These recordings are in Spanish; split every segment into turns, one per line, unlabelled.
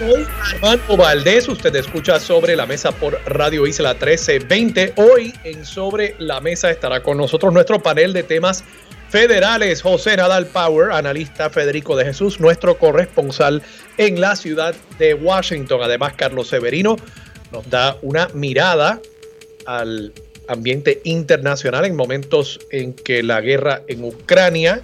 Armando Valdés. Usted escucha Sobre la Mesa por Radio Isla 1320. Hoy en Sobre la Mesa estará con nosotros nuestro panel de temas federales. José Nadal Power, analista Federico de Jesús, nuestro corresponsal en la ciudad de Washington. Además, Carlos Severino nos da una mirada al ambiente internacional en momentos en que la guerra en Ucrania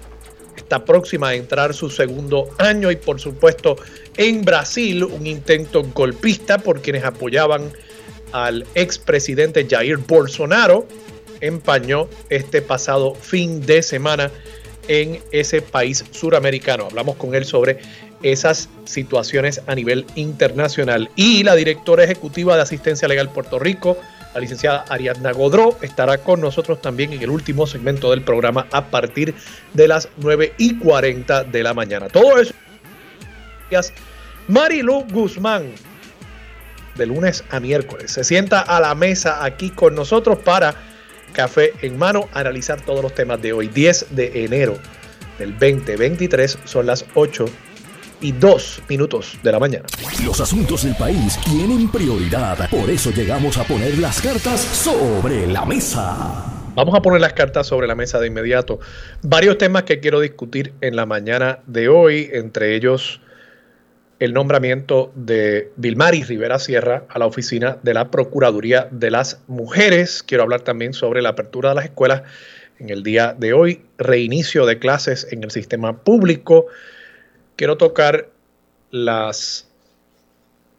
está próxima a entrar su segundo año y por supuesto en Brasil un intento golpista por quienes apoyaban al expresidente Jair Bolsonaro empañó este pasado fin de semana en ese país suramericano. Hablamos con él sobre esas situaciones a nivel internacional. Y la directora ejecutiva de Asistencia Legal Puerto Rico, la licenciada Ariadna Godró, estará con nosotros también en el último segmento del programa a partir de las 9 y 40 de la mañana. Todo eso. Marilu Guzmán, de lunes a miércoles, se sienta a la mesa aquí con nosotros para café en mano, analizar todos los temas de hoy, 10 de enero del 2023, son las 8 y 2 minutos de la mañana.
Los asuntos del país tienen prioridad, por eso llegamos a poner las cartas sobre la mesa.
Vamos a poner las cartas sobre la mesa de inmediato. Varios temas que quiero discutir en la mañana de hoy, entre ellos el nombramiento de Vilmari Rivera Sierra a la oficina de la Procuraduría de las Mujeres. Quiero hablar también sobre la apertura de las escuelas en el día de hoy, reinicio de clases en el sistema público. Quiero tocar las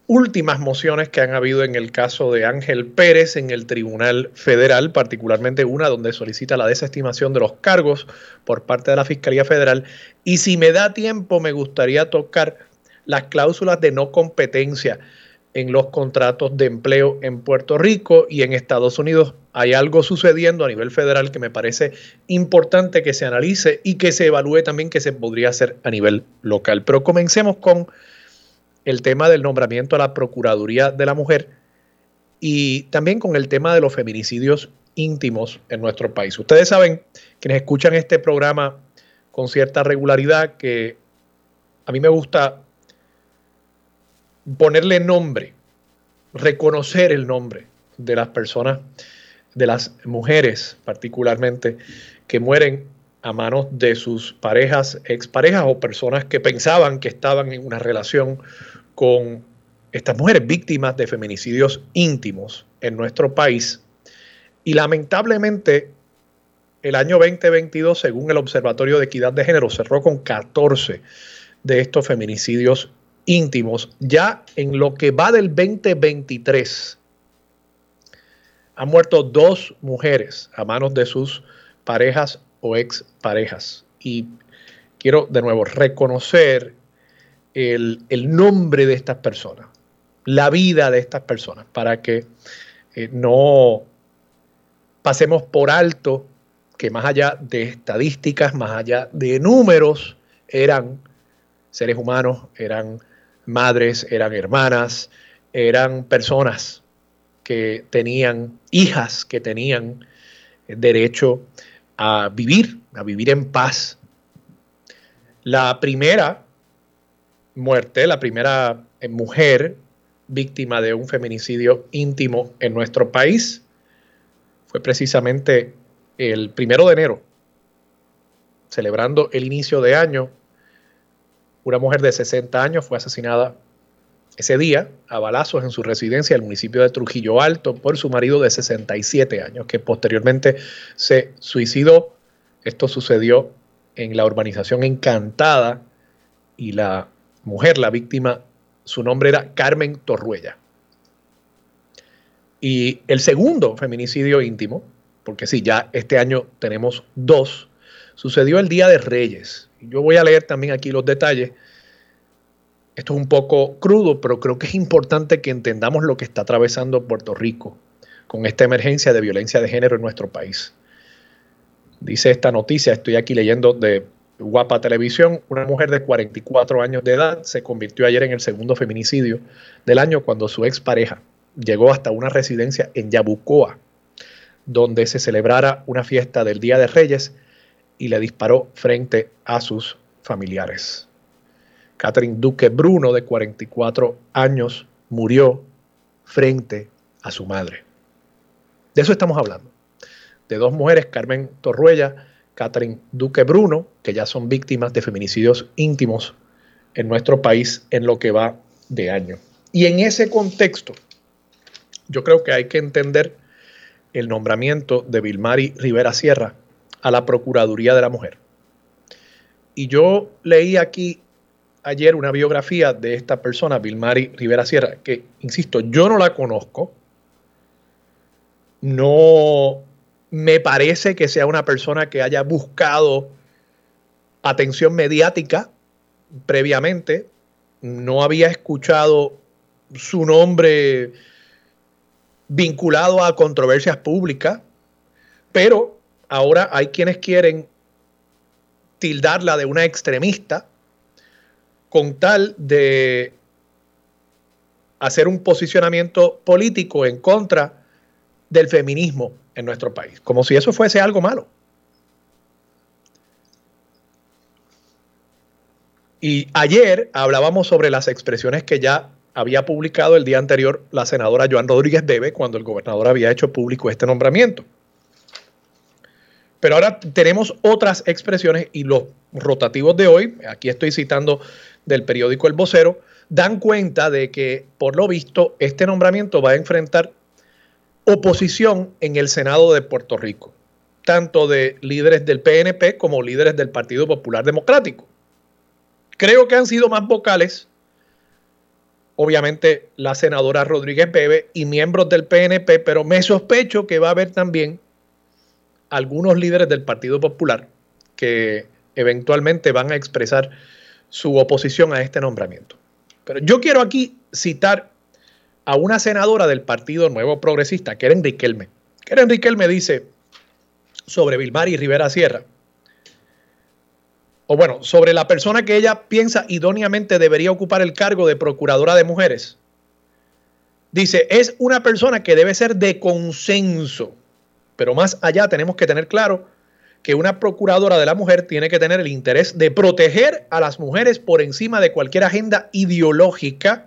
últimas mociones que han habido en el caso de Ángel Pérez en el Tribunal Federal, particularmente una donde solicita la desestimación de los cargos por parte de la Fiscalía Federal. Y si me da tiempo, me gustaría tocar las cláusulas de no competencia en los contratos de empleo en Puerto Rico y en Estados Unidos. Hay algo sucediendo a nivel federal que me parece importante que se analice y que se evalúe también que se podría hacer a nivel local. Pero comencemos con el tema del nombramiento a la Procuraduría de la Mujer y también con el tema de los feminicidios íntimos en nuestro país. Ustedes saben, quienes escuchan este programa con cierta regularidad, que a mí me gusta ponerle nombre, reconocer el nombre de las personas, de las mujeres particularmente, que mueren a manos de sus parejas, exparejas o personas que pensaban que estaban en una relación con estas mujeres víctimas de feminicidios íntimos en nuestro país. Y lamentablemente el año 2022, según el Observatorio de Equidad de Género, cerró con 14 de estos feminicidios íntimos, ya en lo que va del 2023, han muerto dos mujeres a manos de sus parejas o exparejas. Y quiero de nuevo reconocer el, nombre de estas personas, la vida de estas personas, para que eh, no pasemos por alto que más allá de estadísticas, más allá de números, eran seres humanos, eran madres, eran hermanas, eran personas que tenían hijas, que tenían derecho a vivir, a vivir en paz. La primera muerte, la primera mujer víctima de un feminicidio íntimo en nuestro país fue precisamente el primero de enero, celebrando el inicio de año una mujer de 60 años fue asesinada ese día a balazos en su residencia el municipio de Trujillo Alto por su marido de 67 años, que posteriormente se suicidó. Esto sucedió en la urbanización Encantada y la mujer, la víctima, su nombre era Carmen Torruella. Y el segundo feminicidio íntimo, porque sí, ya este año tenemos dos, sucedió el Día de Reyes, yo voy a leer también aquí los detalles. Esto es un poco crudo, pero creo que es importante que entendamos lo que está atravesando Puerto Rico con esta emergencia de violencia de género en nuestro país. Dice esta noticia, estoy aquí leyendo de Guapa Televisión, una mujer de 44 años de edad se convirtió ayer en el segundo feminicidio del año cuando su expareja llegó hasta una residencia en Yabucoa, donde se celebrara una fiesta del Día de Reyes y le disparó frente a sus familiares. Catherine Duque Bruno, de 44 años, murió frente a su madre. De eso estamos hablando. De dos mujeres, Carmen Torruella, Catherine Duque Bruno, que ya son víctimas de feminicidios íntimos en nuestro país en lo que va de año. Y en ese contexto, yo creo que hay que entender el nombramiento de Vilmari Rivera Sierra a la Procuraduría de la Mujer. Y yo leí aquí ayer una biografía de esta persona, Vilmari Rivera Sierra, que, insisto, yo no la conozco. No me parece que sea una persona que haya buscado atención mediática previamente. No había escuchado su nombre vinculado a controversias públicas, pero ahora hay quienes quieren tildarla de una extremista con tal de hacer un posicionamiento político en contra del feminismo en nuestro país, como si eso fuese algo malo. Y ayer hablábamos sobre las expresiones que ya había publicado el día anterior la senadora Joan Rodríguez Bebe cuando el gobernador había hecho público este nombramiento. Pero ahora tenemos otras expresiones y los rotativos de hoy, aquí estoy citando del periódico El Vocero, dan cuenta de que, por lo visto, este nombramiento va a enfrentar oposición en el Senado de Puerto Rico, tanto de líderes del PNP como líderes del Partido Popular Democrático. Creo que han sido más vocales, obviamente, la senadora Rodríguez Bebe y miembros del PNP, pero me sospecho que va a haber también algunos líderes del Partido Popular que eventualmente van a expresar su oposición a este nombramiento. Pero yo quiero aquí citar a una senadora del Partido Nuevo Progresista, Keren Riquelme. Keren Riquelme dice sobre Vilmar y Rivera Sierra, o bueno, sobre la persona que ella piensa idóneamente debería ocupar el cargo de procuradora de mujeres. Dice, es una persona que debe ser de consenso, pero más allá tenemos que tener claro que una procuradora de la mujer tiene que tener el interés de proteger a las mujeres por encima de cualquier agenda ideológica,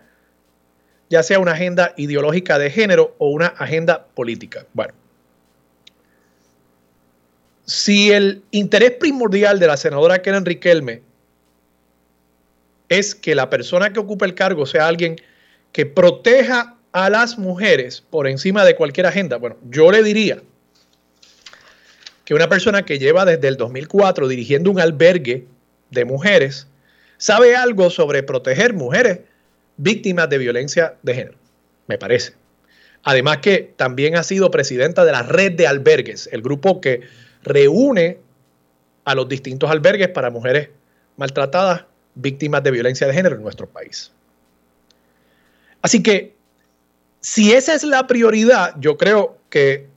ya sea una agenda ideológica de género o una agenda política. Bueno, si el interés primordial de la senadora Keren Riquelme es que la persona que ocupe el cargo sea alguien que proteja a las mujeres por encima de cualquier agenda, bueno, yo le diría que una persona que lleva desde el 2004 dirigiendo un albergue de mujeres sabe algo sobre proteger mujeres víctimas de violencia de género, me parece. Además que también ha sido presidenta de la red de albergues, el grupo que reúne a los distintos albergues para mujeres maltratadas, víctimas de violencia de género en nuestro país. Así que, si esa es la prioridad, yo creo que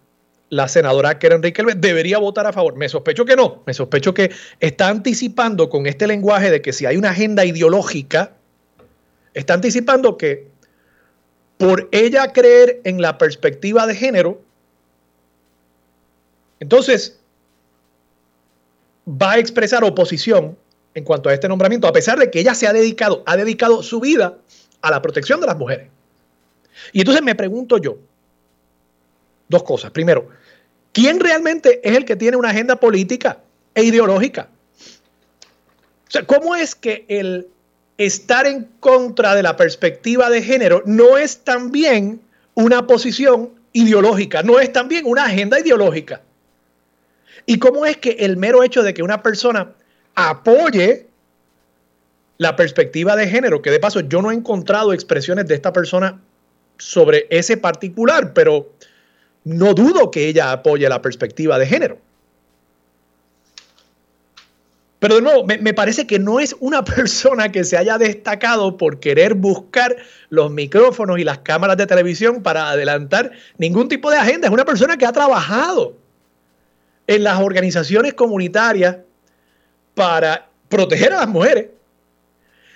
la senadora Keren Riquelme debería votar a favor. Me sospecho que no. Me sospecho que está anticipando con este lenguaje de que si hay una agenda ideológica, está anticipando que por ella creer en la perspectiva de género, entonces va a expresar oposición en cuanto a este nombramiento, a pesar de que ella se ha dedicado, ha dedicado su vida a la protección de las mujeres. Y entonces me pregunto yo, dos cosas. Primero, ¿Quién realmente es el que tiene una agenda política e ideológica? O sea, ¿cómo es que el estar en contra de la perspectiva de género no es también una posición ideológica, no es también una agenda ideológica? ¿Y cómo es que el mero hecho de que una persona apoye la perspectiva de género, que de paso yo no he encontrado expresiones de esta persona sobre ese particular, pero no dudo que ella apoye la perspectiva de género. Pero de nuevo, me, parece que no es una persona que se haya destacado por querer buscar los micrófonos y las cámaras de televisión para adelantar ningún tipo de agenda. Es una persona que ha trabajado en las organizaciones comunitarias para proteger a las mujeres.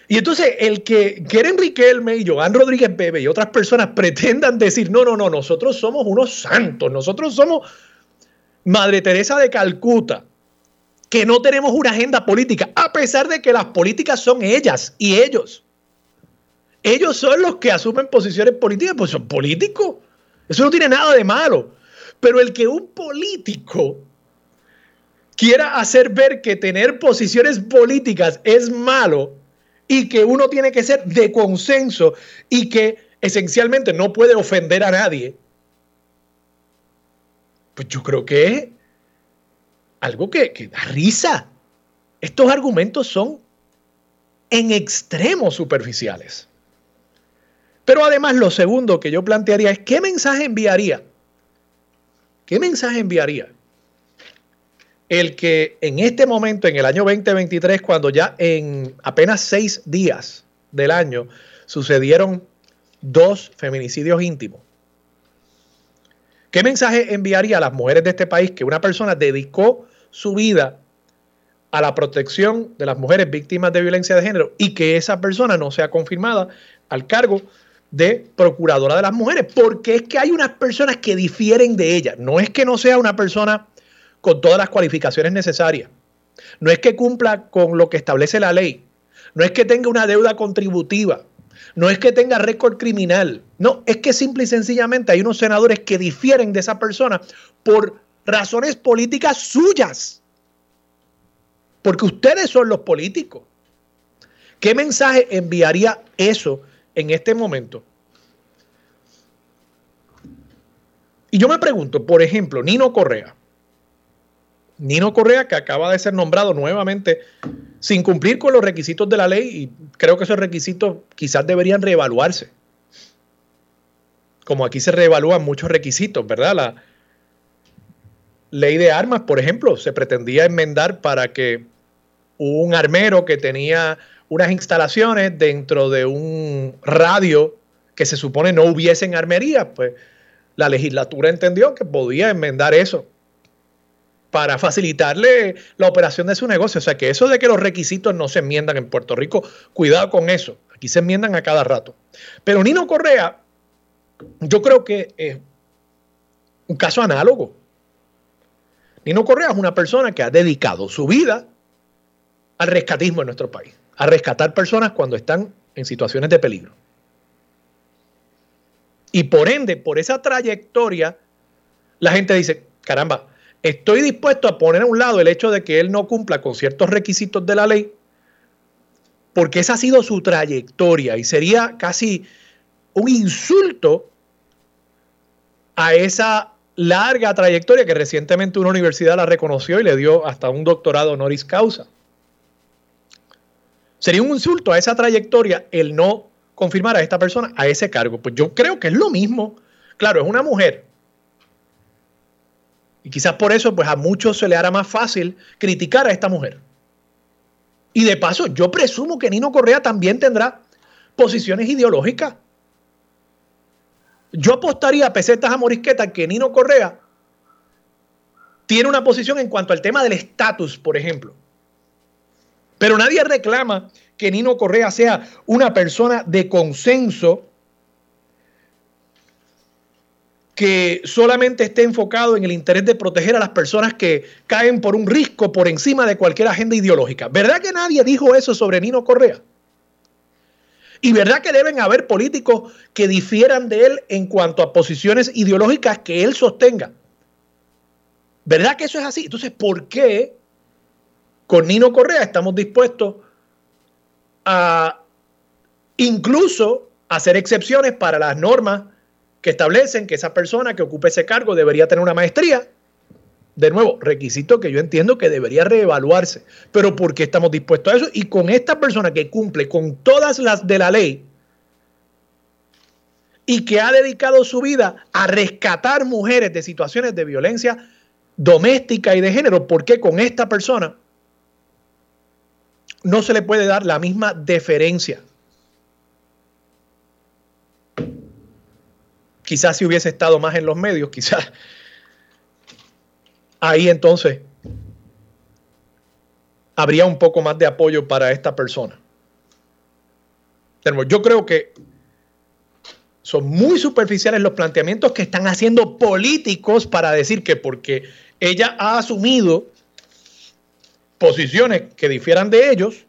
Y entonces el que Keren Riquelme y Joan Rodríguez Bebe y otras personas pretendan decir, no, no, no, nosotros somos unos santos, nosotros somos Madre Teresa de Calcuta, que no tenemos una agenda política, a pesar de que las políticas son ellas y ellos. Ellos son los que asumen posiciones políticas, pues son políticos. Eso no tiene nada de malo. Pero el que un político quiera hacer ver que tener posiciones políticas es malo y que uno tiene que ser de consenso y que esencialmente no puede ofender a nadie, pues yo creo que es algo que, que da risa. Estos argumentos son en extremo superficiales. Pero además lo segundo que yo plantearía es qué mensaje enviaría. ¿Qué mensaje enviaría el que en este momento, en el año 2023, cuando ya en apenas seis días del año sucedieron dos feminicidios íntimos, ¿qué mensaje enviaría a las mujeres de este país que una persona dedicó su vida a la protección de las mujeres víctimas de violencia de género y que esa persona no sea confirmada al cargo de procuradora de las mujeres? Porque es que hay unas personas que difieren de ella. No es que no sea una persona con todas las cualificaciones necesarias. No es que cumpla con lo que establece la ley. No es que tenga una deuda contributiva. No es que tenga récord criminal. No, es que simple y sencillamente hay unos senadores que difieren de esa persona por razones políticas suyas. Porque ustedes son los políticos. ¿Qué mensaje enviaría eso en este momento? Y yo me pregunto, por ejemplo, Nino Correa, Nino Correa, que acaba de ser nombrado nuevamente sin cumplir con los requisitos de la ley, y creo que esos requisitos quizás deberían reevaluarse. Como aquí se reevalúan muchos requisitos, ¿verdad? La ley de armas, por ejemplo, se pretendía enmendar para que un armero que tenía unas instalaciones dentro de un radio que se supone no hubiesen armería, pues la legislatura entendió que podía enmendar eso para facilitarle la operación de su negocio. O sea que eso de que los requisitos no se enmiendan en Puerto Rico, cuidado con eso. Aquí se enmiendan a cada rato. Pero Nino Correa, yo creo que es un caso análogo. Nino Correa es una persona que ha dedicado su vida al rescatismo en nuestro país, a rescatar personas cuando están en situaciones de peligro. Y por ende, por esa trayectoria, la gente dice, caramba, Estoy dispuesto a poner a un lado el hecho de que él no cumpla con ciertos requisitos de la ley, porque esa ha sido su trayectoria y sería casi un insulto a esa larga trayectoria que recientemente una universidad la reconoció y le dio hasta un doctorado honoris causa. Sería un insulto a esa trayectoria el no confirmar a esta persona a ese cargo. Pues yo creo que es lo mismo. Claro, es una mujer, y quizás por eso, pues a muchos se le hará más fácil criticar a esta mujer. Y de paso, yo presumo que Nino Correa también tendrá posiciones ideológicas. Yo apostaría pesetas a morisquetas que Nino Correa tiene una posición en cuanto al tema del estatus, por ejemplo. Pero nadie reclama que Nino Correa sea una persona de consenso que solamente esté enfocado en el interés de proteger a las personas que caen por un risco por encima de cualquier agenda ideológica. ¿Verdad que nadie dijo eso sobre Nino Correa? Y verdad que deben haber políticos que difieran de él en cuanto a posiciones ideológicas que él sostenga. ¿Verdad que eso es así? Entonces, ¿por qué con Nino Correa estamos dispuestos a incluso hacer excepciones para las normas que establecen que esa persona que ocupe ese cargo debería tener una maestría. De nuevo, requisito que yo entiendo que debería reevaluarse. Pero ¿por qué estamos dispuestos a eso? Y con esta persona que cumple con todas las de la ley y que ha dedicado su vida a rescatar mujeres de situaciones de violencia doméstica y de género, ¿por qué con esta persona no se le puede dar la misma deferencia? Quizás si hubiese estado más en los medios, quizás ahí entonces habría un poco más de apoyo para esta persona. Yo creo que son muy superficiales los planteamientos que están haciendo políticos para decir que porque ella ha asumido posiciones que difieran de ellos,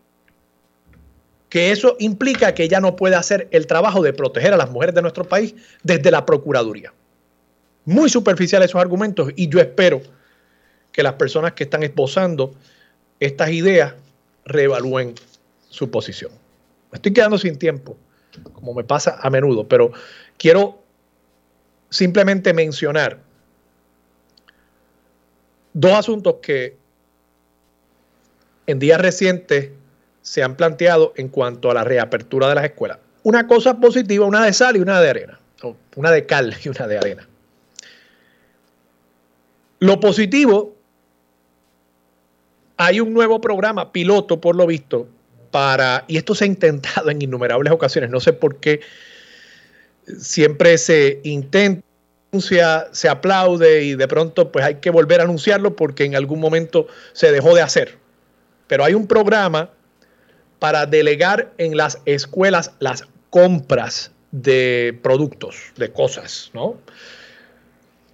que eso implica que ella no puede hacer el trabajo de proteger a las mujeres de nuestro país desde la Procuraduría. Muy superficiales esos argumentos y yo espero que las personas que están esbozando estas ideas reevalúen su posición. Me estoy quedando sin tiempo, como me pasa a menudo, pero quiero simplemente mencionar dos asuntos que en días recientes se han planteado en cuanto a la reapertura de las escuelas. Una cosa positiva, una de sal y una de arena, una de cal y una de arena. Lo positivo, hay un nuevo programa piloto, por lo visto, para, y esto se ha intentado en innumerables ocasiones, no sé por qué siempre se intenta, se aplaude y de pronto pues hay que volver a anunciarlo porque en algún momento se dejó de hacer. Pero hay un programa para delegar en las escuelas las compras de productos, de cosas, ¿no?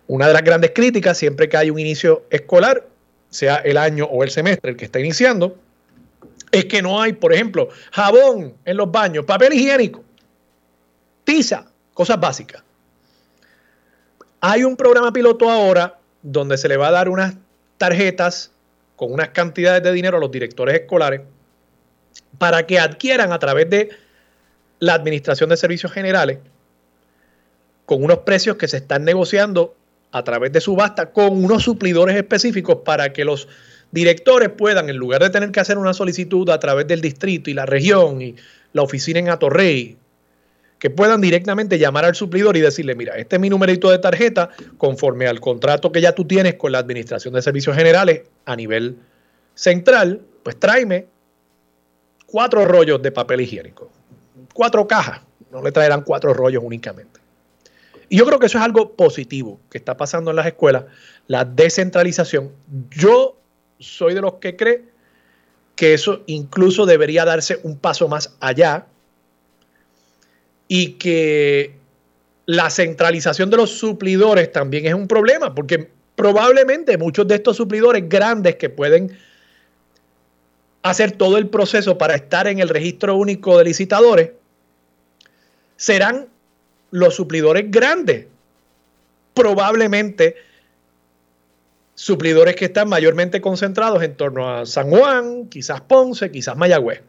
Una de las grandes críticas, siempre que hay un inicio escolar, sea el año o el semestre el que está iniciando, es que no hay, por ejemplo, jabón en los baños, papel higiénico, tiza, cosas básicas. Hay un programa piloto ahora donde se le va a dar unas tarjetas con unas cantidades de dinero a los directores escolares para que adquieran a través de la Administración de Servicios Generales con unos precios que se están negociando a través de subasta con unos suplidores específicos para que los directores puedan, en lugar de tener que hacer una solicitud a través del distrito y la región y la oficina en Atorrey, que puedan directamente llamar al suplidor y decirle, mira, este es mi numerito de tarjeta, conforme al contrato que ya tú tienes con la Administración de Servicios Generales a nivel central, pues tráeme cuatro rollos de papel higiénico, cuatro cajas, no le traerán cuatro rollos únicamente. Y yo creo que eso es algo positivo que está pasando en las escuelas, la descentralización. Yo soy de los que cree que eso incluso debería darse un paso más allá y que la centralización de los suplidores también es un problema, porque probablemente muchos de estos suplidores grandes que pueden hacer todo el proceso para estar en el registro único de licitadores, serán los suplidores grandes. Probablemente suplidores que están mayormente concentrados en torno a San Juan, quizás Ponce, quizás Mayagüez.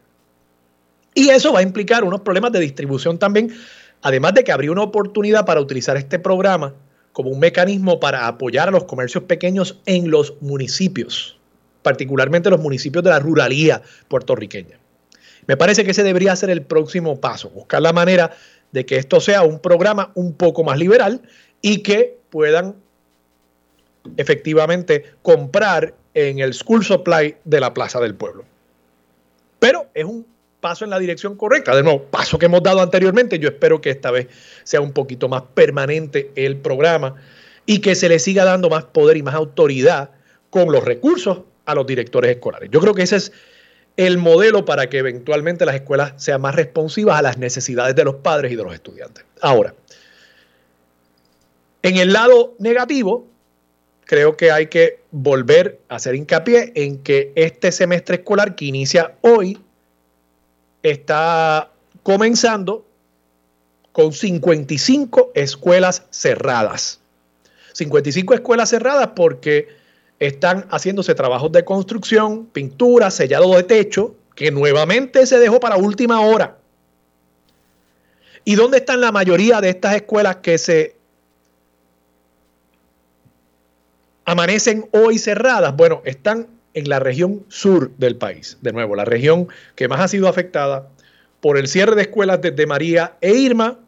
Y eso va a implicar unos problemas de distribución también, además de que habría una oportunidad para utilizar este programa como un mecanismo para apoyar a los comercios pequeños en los municipios particularmente los municipios de la ruralía puertorriqueña. Me parece que ese debería ser el próximo paso, buscar la manera de que esto sea un programa un poco más liberal y que puedan efectivamente comprar en el school supply de la Plaza del Pueblo. Pero es un paso en la dirección correcta. De nuevo, paso que hemos dado anteriormente. Yo espero que esta vez sea un poquito más permanente el programa y que se le siga dando más poder y más autoridad con los recursos a los directores escolares. Yo creo que ese es el modelo para que eventualmente las escuelas sean más responsivas a las necesidades de los padres y de los estudiantes. Ahora, en el lado negativo, creo que hay que volver a hacer hincapié en que este semestre escolar que inicia hoy está comenzando con 55 escuelas cerradas. 55 escuelas cerradas porque están haciéndose trabajos de construcción, pintura, sellado de techo, que nuevamente se dejó para última hora. ¿Y dónde están la mayoría de estas escuelas que se amanecen hoy cerradas? Bueno, están en la región sur del país. De nuevo, la región que más ha sido afectada por el cierre de escuelas desde María e Irma,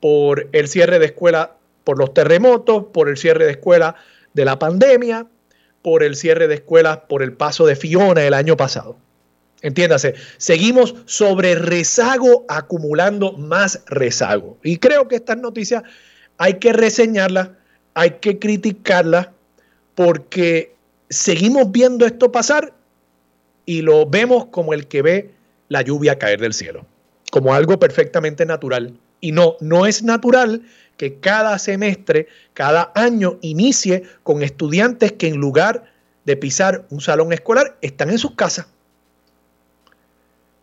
por el cierre de escuelas por los terremotos, por el cierre de escuelas de la pandemia, por el cierre de escuelas por el paso de Fiona el año pasado. Entiéndase, seguimos sobre rezago acumulando más rezago. Y creo que estas noticias hay que reseñarlas, hay que criticarlas, porque seguimos viendo esto pasar y lo vemos como el que ve la lluvia caer del cielo, como algo perfectamente natural. Y no, no es natural que cada semestre, cada año inicie con estudiantes que en lugar de pisar un salón escolar están en sus casas.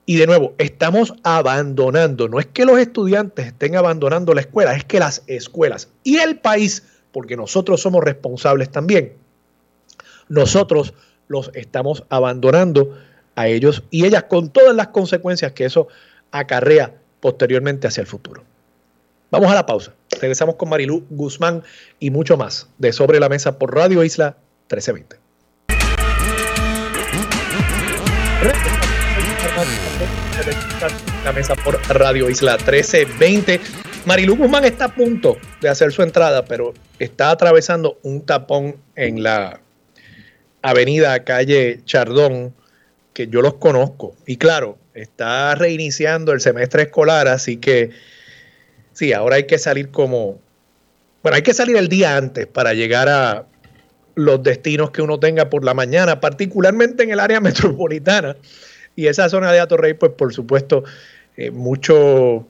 Y de nuevo, estamos abandonando, no es que los estudiantes estén abandonando la escuela, es que las escuelas y el país, porque nosotros somos responsables también, nosotros los estamos abandonando a ellos y ellas con todas las consecuencias que eso acarrea posteriormente hacia el futuro. Vamos a la pausa. Regresamos con Marilú Guzmán y mucho más de Sobre la Mesa por Radio Isla 1320. La mesa por Radio Isla 1320. Marilú Guzmán está a punto de hacer su entrada, pero está atravesando un tapón en la avenida calle Chardón, que yo los conozco. Y claro, está reiniciando el semestre escolar, así que sí, ahora hay que salir como, bueno, hay que salir el día antes para llegar a los destinos que uno tenga por la mañana, particularmente en el área metropolitana. Y esa zona de Atorrey, pues por supuesto, eh, mucho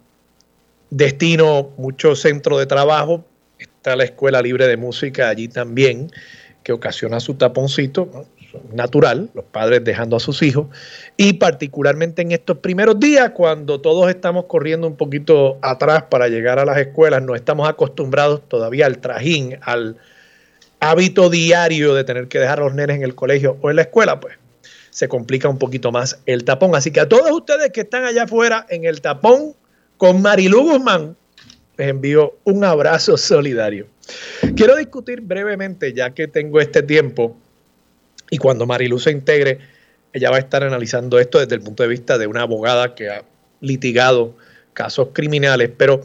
destino, mucho centro de trabajo. Está la Escuela Libre de Música allí también, que ocasiona su taponcito natural, los padres dejando a sus hijos, y particularmente en estos primeros días, cuando todos estamos corriendo un poquito atrás para llegar a las escuelas, no estamos acostumbrados todavía al trajín, al hábito diario de tener que dejar a los nenes en el colegio o en la escuela, pues se complica un poquito más el tapón. Así que a todos ustedes que están allá afuera en el tapón con Marilu Guzmán, les envío un abrazo solidario. Quiero discutir brevemente, ya que tengo este tiempo, y cuando Marilu se integre, ella va a estar analizando esto desde el punto de vista de una abogada que ha litigado casos criminales. Pero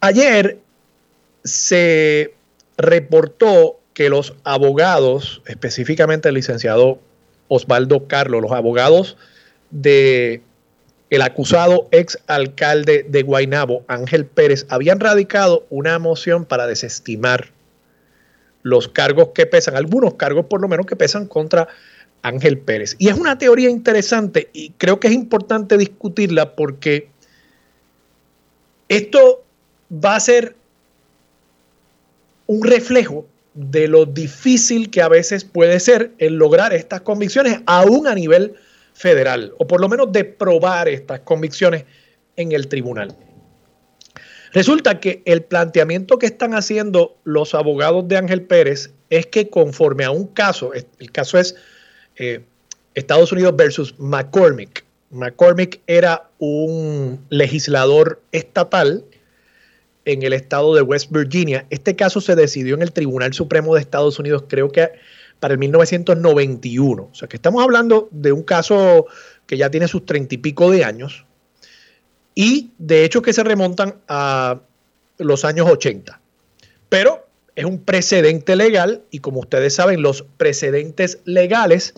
ayer se reportó que los abogados, específicamente el licenciado Osvaldo Carlos, los abogados de el acusado ex alcalde de Guaynabo, Ángel Pérez, habían radicado una moción para desestimar los cargos que pesan, algunos cargos por lo menos que pesan contra Ángel Pérez. Y es una teoría interesante y creo que es importante discutirla porque esto va a ser un reflejo de lo difícil que a veces puede ser el lograr estas convicciones aún a nivel federal, o por lo menos de probar estas convicciones en el tribunal. Resulta que el planteamiento que están haciendo los abogados de Ángel Pérez es que conforme a un caso, el caso es eh, Estados Unidos versus McCormick. McCormick era un legislador estatal en el estado de West Virginia. Este caso se decidió en el Tribunal Supremo de Estados Unidos, creo que para el 1991. O sea que estamos hablando de un caso que ya tiene sus treinta y pico de años y de hecho que se remontan a los años 80. Pero es un precedente legal y como ustedes saben, los precedentes legales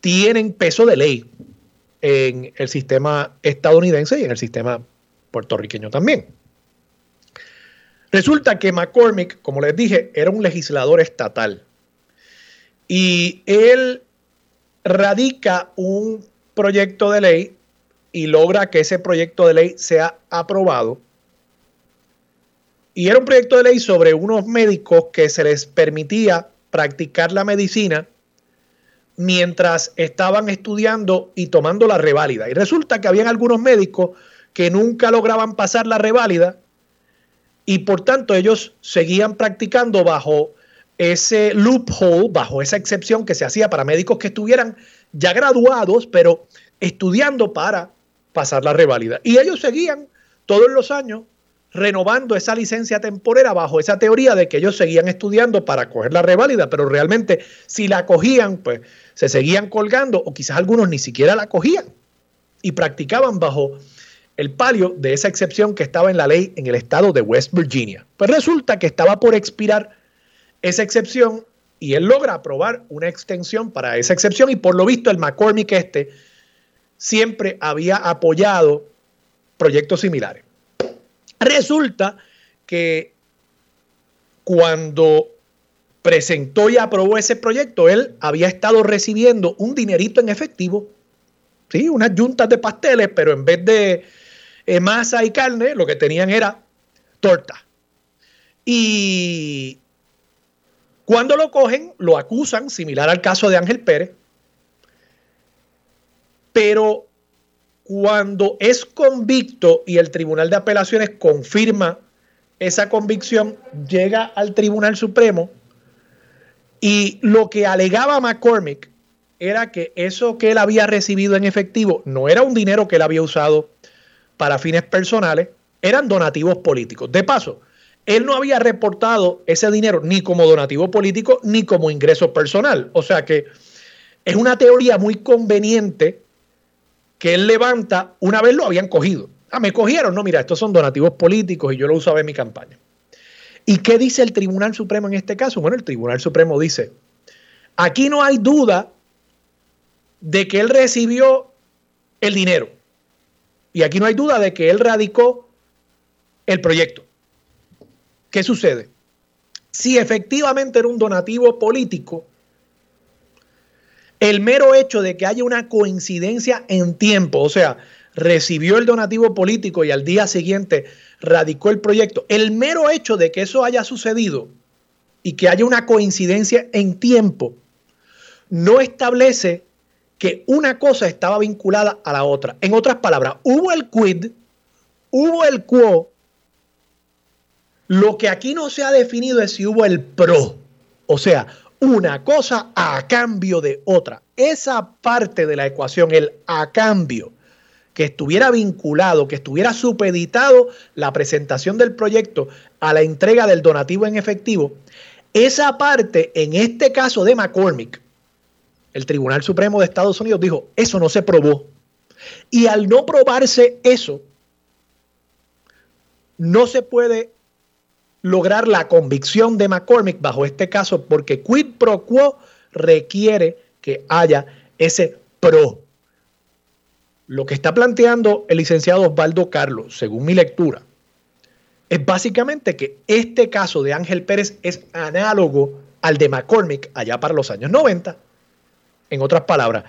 tienen peso de ley en el sistema estadounidense y en el sistema puertorriqueño también. Resulta que McCormick, como les dije, era un legislador estatal y él radica un proyecto de ley y logra que ese proyecto de ley sea aprobado. Y era un proyecto de ley sobre unos médicos que se les permitía practicar la medicina mientras estaban estudiando y tomando la reválida. Y resulta que habían algunos médicos que nunca lograban pasar la reválida y por tanto ellos seguían practicando bajo ese loophole, bajo esa excepción que se hacía para médicos que estuvieran ya graduados, pero estudiando para pasar la reválida. Y ellos seguían todos los años renovando esa licencia temporera bajo esa teoría de que ellos seguían estudiando para coger la reválida, pero realmente si la cogían, pues se seguían colgando o quizás algunos ni siquiera la cogían y practicaban bajo el palio de esa excepción que estaba en la ley en el estado de West Virginia. Pues resulta que estaba por expirar esa excepción y él logra aprobar una extensión para esa excepción y por lo visto el McCormick este siempre había apoyado proyectos similares. Resulta que cuando presentó y aprobó ese proyecto, él había estado recibiendo un dinerito en efectivo, ¿sí? unas yuntas de pasteles, pero en vez de eh, masa y carne, lo que tenían era torta. Y cuando lo cogen, lo acusan, similar al caso de Ángel Pérez, pero cuando es convicto y el Tribunal de Apelaciones confirma esa convicción, llega al Tribunal Supremo y lo que alegaba McCormick era que eso que él había recibido en efectivo no era un dinero que él había usado para fines personales, eran donativos políticos. De paso, él no había reportado ese dinero ni como donativo político ni como ingreso personal. O sea que es una teoría muy conveniente que él levanta una vez lo habían cogido. Ah, me cogieron. No, mira, estos son donativos políticos y yo lo usaba en mi campaña. ¿Y qué dice el Tribunal Supremo en este caso? Bueno, el Tribunal Supremo dice, aquí no hay duda de que él recibió el dinero. Y aquí no hay duda de que él radicó el proyecto. ¿Qué sucede? Si efectivamente era un donativo político, el mero hecho de que haya una coincidencia en tiempo, o sea, recibió el donativo político y al día siguiente radicó el proyecto, el mero hecho de que eso haya sucedido y que haya una coincidencia en tiempo, no establece que una cosa estaba vinculada a la otra. En otras palabras, hubo el quid, hubo el quo. Lo que aquí no se ha definido es si hubo el pro. O sea, una cosa a cambio de otra. Esa parte de la ecuación, el a cambio, que estuviera vinculado, que estuviera supeditado la presentación del proyecto a la entrega del donativo en efectivo, esa parte, en este caso de McCormick, el Tribunal Supremo de Estados Unidos dijo, eso no se probó. Y al no probarse eso, no se puede lograr la convicción de McCormick bajo este caso porque quid pro quo requiere que haya ese pro. Lo que está planteando el licenciado Osvaldo Carlos, según mi lectura, es básicamente que este caso de Ángel Pérez es análogo al de McCormick allá para los años 90 en otras palabras,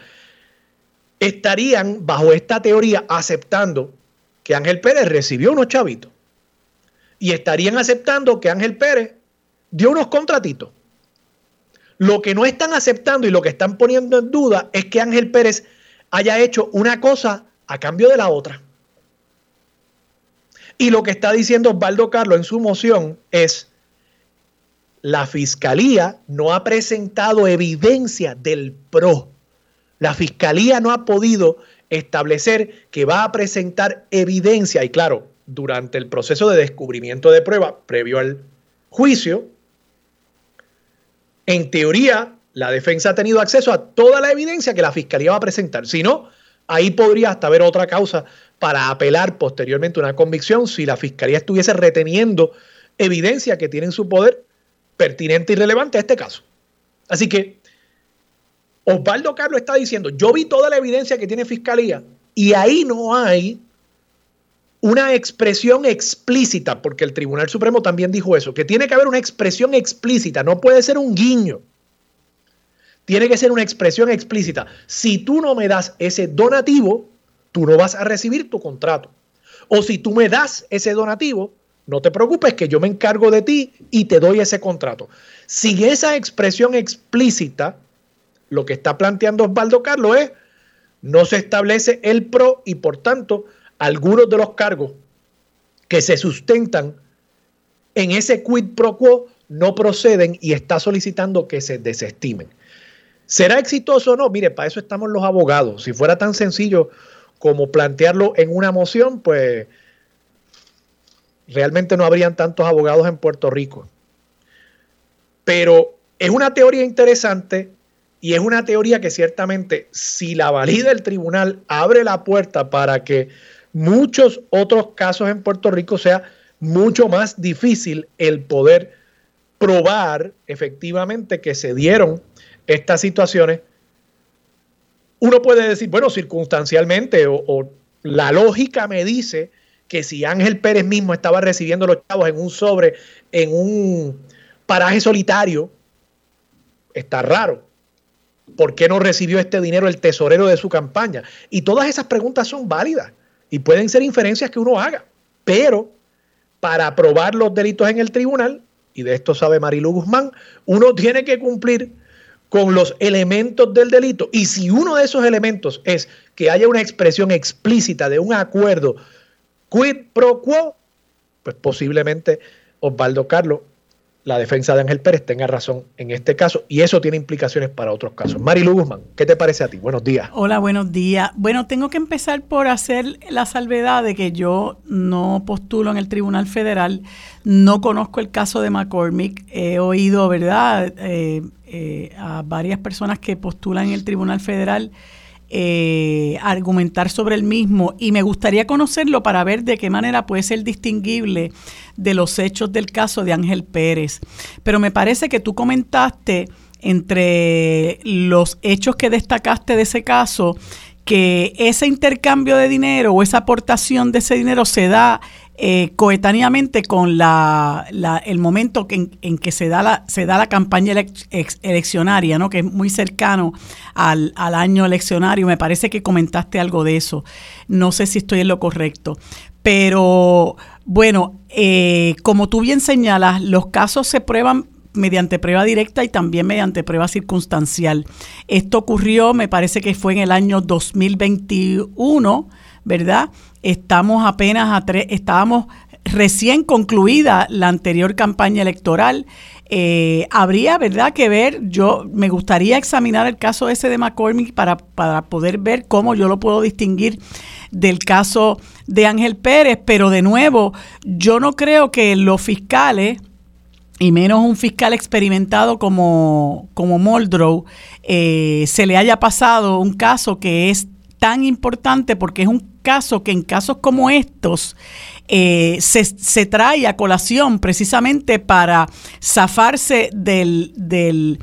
estarían bajo esta teoría aceptando que Ángel Pérez recibió unos chavitos y estarían aceptando que Ángel Pérez dio unos contratitos. Lo que no están aceptando y lo que están poniendo en duda es que Ángel Pérez haya hecho una cosa a cambio de la otra. Y lo que está diciendo Osvaldo Carlos en su moción es, la fiscalía no ha presentado evidencia del PRO. La fiscalía no ha podido establecer que va a presentar evidencia y claro, durante el proceso de descubrimiento de prueba previo al juicio, en teoría la defensa ha tenido acceso a toda la evidencia que la fiscalía va a presentar. Si no, ahí podría hasta haber otra causa para apelar posteriormente una convicción si la fiscalía estuviese reteniendo evidencia que tiene en su poder pertinente y relevante a este caso. Así que Osvaldo Carlos está diciendo, yo vi toda la evidencia que tiene Fiscalía y ahí no hay una expresión explícita, porque el Tribunal Supremo también dijo eso, que tiene que haber una expresión explícita, no puede ser un guiño. Tiene que ser una expresión explícita. Si tú no me das ese donativo, tú no vas a recibir tu contrato. O si tú me das ese donativo, no te preocupes que yo me encargo de ti y te doy ese contrato. Sin esa expresión explícita, lo que está planteando Osvaldo Carlos es, no se establece el PRO y por tanto algunos de los cargos que se sustentan en ese quid pro quo no proceden y está solicitando que se desestimen. ¿Será exitoso o no? Mire, para eso estamos los abogados. Si fuera tan sencillo como plantearlo en una moción, pues realmente no habrían tantos abogados en Puerto Rico. Pero es una teoría interesante y es una teoría que ciertamente, si la valida el tribunal, abre la puerta para que muchos otros casos en Puerto Rico sea mucho más difícil el poder probar efectivamente que se dieron estas situaciones. Uno puede decir, bueno, circunstancialmente o, o la lógica me dice que si Ángel Pérez mismo estaba recibiendo los chavos en un sobre, en un paraje solitario, está raro. ¿Por qué no recibió este dinero el tesorero de su campaña? Y todas esas preguntas son válidas y pueden ser inferencias que uno haga. Pero para probar los delitos en el tribunal, y de esto sabe Marilu Guzmán, uno tiene que cumplir con los elementos del delito. Y si uno de esos elementos es que haya una expresión explícita de un acuerdo quid pro quo, pues posiblemente Osvaldo Carlos la defensa de Ángel Pérez tenga razón en este caso y eso tiene implicaciones para otros casos. Marilu Guzmán, ¿qué te parece a ti? Buenos días.
Hola, buenos días. Bueno, tengo que empezar por hacer la salvedad de que yo no postulo en el Tribunal Federal, no conozco el caso de McCormick, he oído, ¿verdad?, eh, eh, a varias personas que postulan en el Tribunal Federal eh, argumentar sobre el mismo y me gustaría conocerlo para ver de qué manera puede ser distinguible de los hechos del caso de Ángel Pérez. Pero me parece que tú comentaste entre los hechos que destacaste de ese caso que ese intercambio de dinero o esa aportación de ese dinero se da eh, coetáneamente con la, el momento en, que se da la, se da la campaña eleccionaria, ¿no? que es muy cercano al, año eleccionario. Me parece que comentaste algo de eso. No sé si estoy en lo correcto. Pero bueno, eh, como tú bien señalas, los casos se prueban mediante prueba directa y también mediante prueba circunstancial. Esto ocurrió, me parece que fue en el año 2021, ¿verdad? Estamos apenas a tres, estábamos recién concluida la anterior campaña electoral. Eh, habría, ¿verdad?, que ver, yo me gustaría examinar el caso ese de McCormick para, para poder ver cómo yo lo puedo distinguir del caso de Ángel Pérez, pero de nuevo, yo no creo que los fiscales, y menos un fiscal experimentado como, como Moldrow, eh, se le haya pasado un caso que es tan importante porque es un caso que en casos como estos eh, se, trae a colación precisamente para zafarse del, del,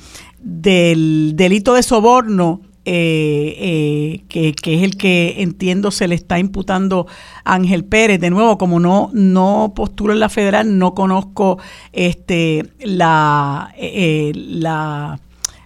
delito de soborno eh, eh, que, que, es el que entiendo se le está imputando a Ángel Pérez. De nuevo, como no, no postulo en la federal, no conozco este la, la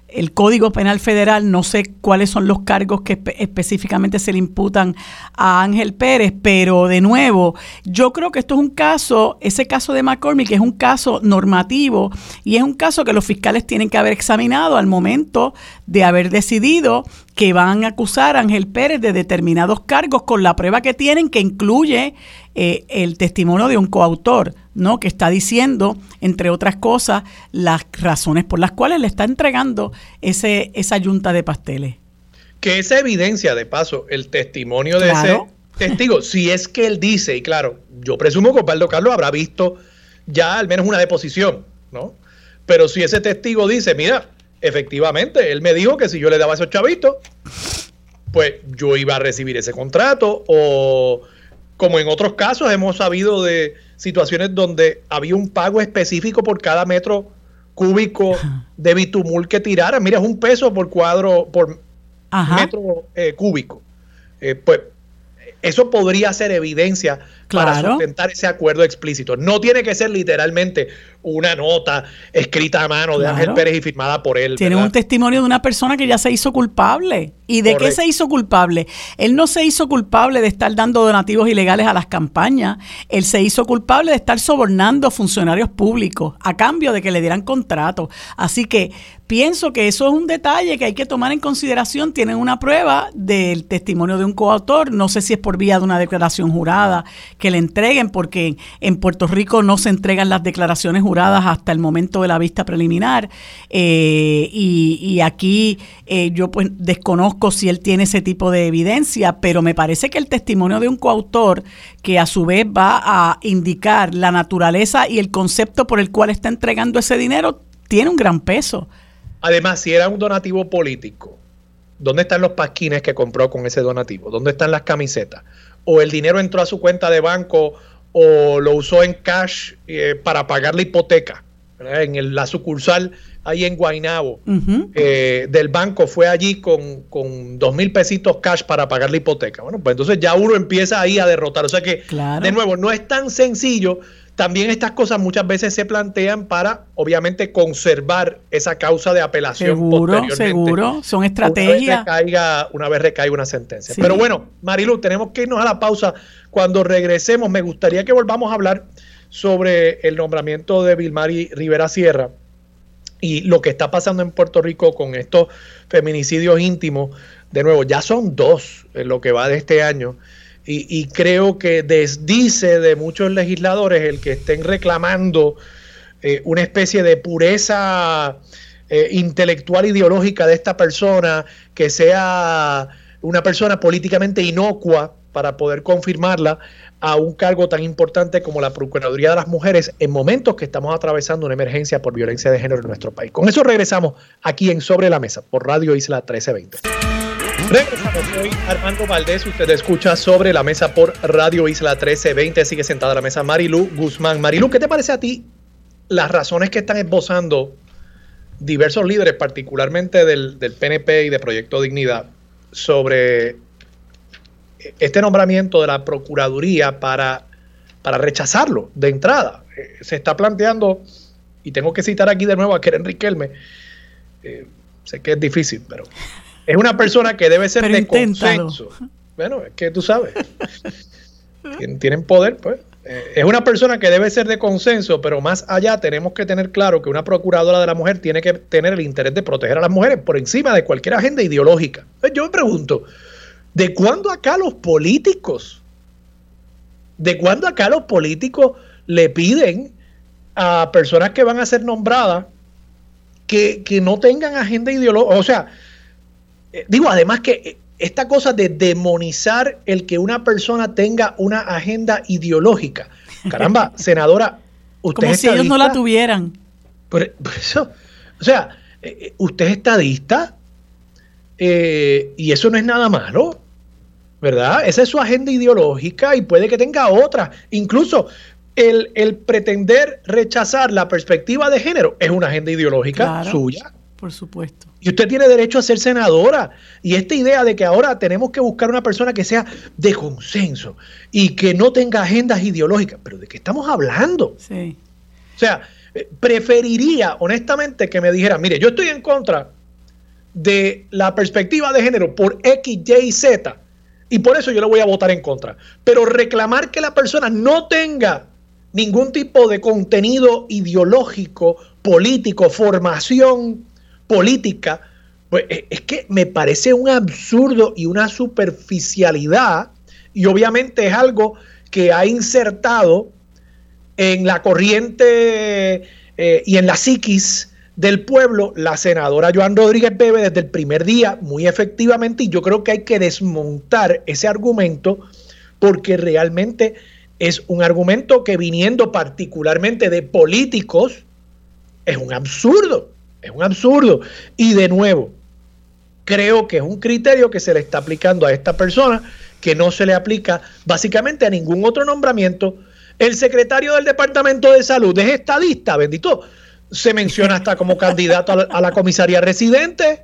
el Código Penal Federal, no sé cuáles son los cargos que específicamente se le imputan a Ángel Pérez, pero de nuevo, yo creo que esto es un caso, ese caso de McCormick es un caso normativo y es un caso que los fiscales tienen que haber examinado al momento de haber decidido que van a acusar a Ángel Pérez de determinados cargos con la prueba que tienen que incluye eh, el testimonio de un coautor, ¿no? Que está diciendo, entre otras cosas, las razones por las cuales le está entregando ese, esa yunta de pasteles.
Que esa evidencia, de paso, el testimonio de ese testigo, si es que él dice, y claro, yo presumo que Osvaldo Carlos habrá visto ya al menos una deposición, ¿no? Pero si ese testigo dice, mira, efectivamente, él me dijo que si yo le daba esos chavitos, pues yo iba a recibir ese contrato o como en otros casos hemos sabido de situaciones donde había un pago específico por cada metro cúbico de bitumul que tirara. Mira, es un peso por cuadro, por metro eh, cúbico. Eh, pues eso podría ser evidencia para sustentar ese acuerdo explícito. No tiene que ser literalmente una nota escrita a mano de Ángel Pérez y firmada por él.
Tiene un testimonio de una persona que ya se hizo culpable. ¿Y de qué se hizo culpable? Él no se hizo culpable de estar dando donativos ilegales a las campañas. Él se hizo culpable de estar sobornando funcionarios públicos a cambio de que le dieran contrato. Así que pienso que eso es un detalle que hay que tomar en consideración. Tienen una prueba del testimonio de un coautor. No sé si es por vía de una declaración jurada que le entreguen, porque en Puerto Rico no se entregan las declaraciones juradas hasta el momento de la vista preliminar. Eh, y, aquí eh, yo pues desconozco si él tiene ese tipo de evidencia, pero me parece que el testimonio de un coautor que a su vez va a indicar la naturaleza y el concepto por el cual está entregando ese dinero tiene un gran peso.
Además, si era un donativo político, ¿dónde están los pasquines que compró con ese donativo? ¿Dónde están las camisetas? ¿O el dinero entró a su cuenta de banco o lo usó en cash eh, para pagar la hipoteca? En la sucursal ahí en Guainabo eh, del banco fue allí con, con dos mil pesitos cash para pagar la hipoteca. Bueno, pues entonces ya uno empieza ahí a derrotar. O sea que, de nuevo, no es tan sencillo también estas cosas muchas veces se plantean para, obviamente, conservar esa causa de apelación.
Seguro, seguro, son estrategias.
Una vez recaiga una, vez recaiga una sentencia. Pero bueno, Marilu, tenemos que irnos a la pausa. Cuando regresemos, me gustaría que volvamos a hablar sobre el nombramiento de Vilmari Rivera Sierra y lo que está pasando en Puerto Rico con estos feminicidios íntimos. De nuevo, ya son dos en lo que va de este año y, creo que desdice de muchos legisladores el que estén reclamando eh, una especie de pureza eh, intelectual ideológica de esta persona, que sea una persona políticamente inocua para poder confirmarla a un cargo tan importante como la Procuraduría de las Mujeres en momentos que estamos atravesando una emergencia por violencia de género en nuestro país. Con eso regresamos aquí en Sobre la Mesa por Radio Isla 1320. Regresamos, soy Armando Valdés, usted escucha sobre la mesa por Radio Isla 1320, sigue sentada a la mesa Marilu Guzmán. Marilu, ¿qué te parece a ti las razones que están esbozando diversos líderes, particularmente del, PNP y de Proyecto Dignidad, sobre este nombramiento de la Procuraduría para, para rechazarlo de entrada? Eh, se está planteando, y tengo que citar aquí de nuevo a Keren Riquelme, eh, sé que es difícil, pero es una persona que debe ser de consenso. Bueno, es que tú sabes. Tienen poder, pues. Eh, es una persona que debe ser de consenso, pero más allá tenemos que tener claro que una procuradora de la mujer tiene que tener el interés de proteger a las mujeres por encima de cualquier agenda ideológica. Yo me pregunto, ¿de cuándo acá los políticos, de cuándo acá los políticos le piden a personas que van a ser nombradas que, que no tengan agenda ideológica? O sea, eh, digo, además que eh, esta cosa de demonizar el que una persona tenga una agenda ideológica. Caramba, senadora,
usted Como si ellos no la tuvieran.
Por, eso, o sea, eh, usted es estadista y eso no es nada malo, ¿verdad? Esa es su agenda ideológica y puede que tenga otra. Incluso el, el pretender rechazar la perspectiva de género es una agenda ideológica suya.
Por supuesto.
Y usted tiene derecho a ser senadora. Y esta idea de que ahora tenemos que buscar una persona que sea de consenso y que no tenga agendas ideológicas. ¿Pero de qué estamos hablando?
Sí.
O sea, eh, preferiría honestamente que me dijera, mire, yo estoy en contra de la perspectiva de género por X, Y y Z. Y por eso yo le voy a votar en contra. Pero reclamar que la persona no tenga ningún tipo de contenido ideológico, político, formación política, pues eh, es que me parece un absurdo y una superficialidad y obviamente es algo que ha insertado en la corriente eh, y en la psiquis del pueblo la senadora Joan Rodríguez Bebe desde el primer día muy efectivamente y yo creo que hay que desmontar ese argumento porque realmente es un argumento que viniendo particularmente de políticos es un absurdo. Es un absurdo. Y de nuevo, creo que es un criterio que se le está aplicando a esta persona que no se le aplica básicamente a ningún otro nombramiento. El secretario del Departamento de Salud es estadista, bendito. Se menciona hasta como candidato a la, comisaría residente.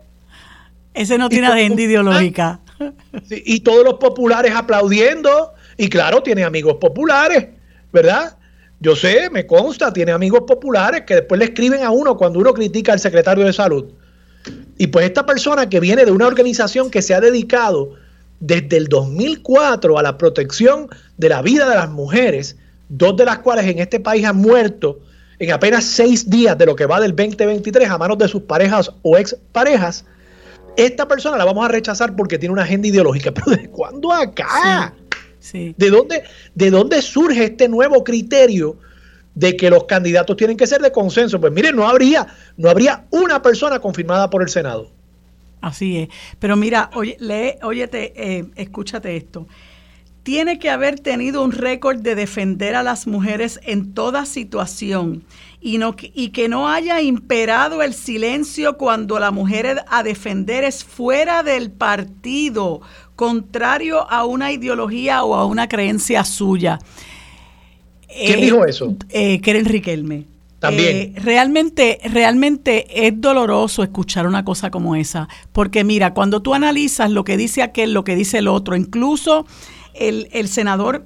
Ese no tiene agenda ideológica.
Y todos los populares aplaudiendo. Y claro, tiene amigos populares, ¿verdad? Yo sé, me consta, tiene amigos populares que después le escriben a uno cuando uno critica al secretario de salud. Y pues esta persona que viene de una organización que se ha dedicado desde el 2004 a la protección de la vida de las mujeres, dos de las cuales en este país han muerto en apenas seis días de lo que va del 2023 a manos de sus parejas o exparejas, esta persona la vamos a rechazar porque tiene una agenda ideológica. Pero ¿de cuándo acá? ¿De, dónde, ¿De dónde surge este nuevo criterio de que los candidatos tienen que ser de consenso? Pues mire, no habría, no habría una persona confirmada por el Senado.
Así es. Pero mira, oye, lee, óyete, eh, escúchate esto. Tiene que haber tenido un récord de defender a las mujeres en toda situación y, no, y que no haya imperado el silencio cuando la mujer a defender es fuera del partido contrario a una ideología o a una creencia suya.
¿Quién dijo eso?
Eh, Keren Riquelme.
También.
Eh, realmente, realmente es doloroso escuchar una cosa como esa, porque mira, cuando tú analizas lo que dice aquel, lo que dice el otro, incluso el, el senador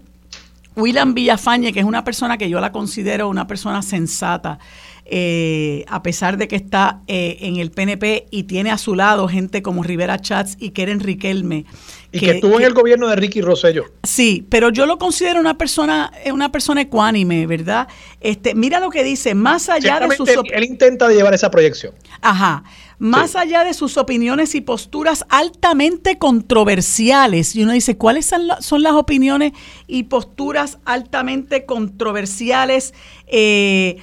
William Villafañe, que es una persona que yo la considero una persona sensata, eh, a pesar de que está eh, en el PNP y tiene a su lado gente como Rivera Chats y Keren Riquelme.
Y que, estuvo en el gobierno de Ricky Rosello.
Sí, pero yo lo considero una persona, eh, una persona ecuánime, ¿verdad? Este, mira lo que dice, más allá de sus...
Él intenta llevar esa proyección.
Ajá. Más allá de sus opiniones y posturas altamente controversiales, y uno dice, ¿cuáles son, son las opiniones y posturas altamente controversiales? Eh,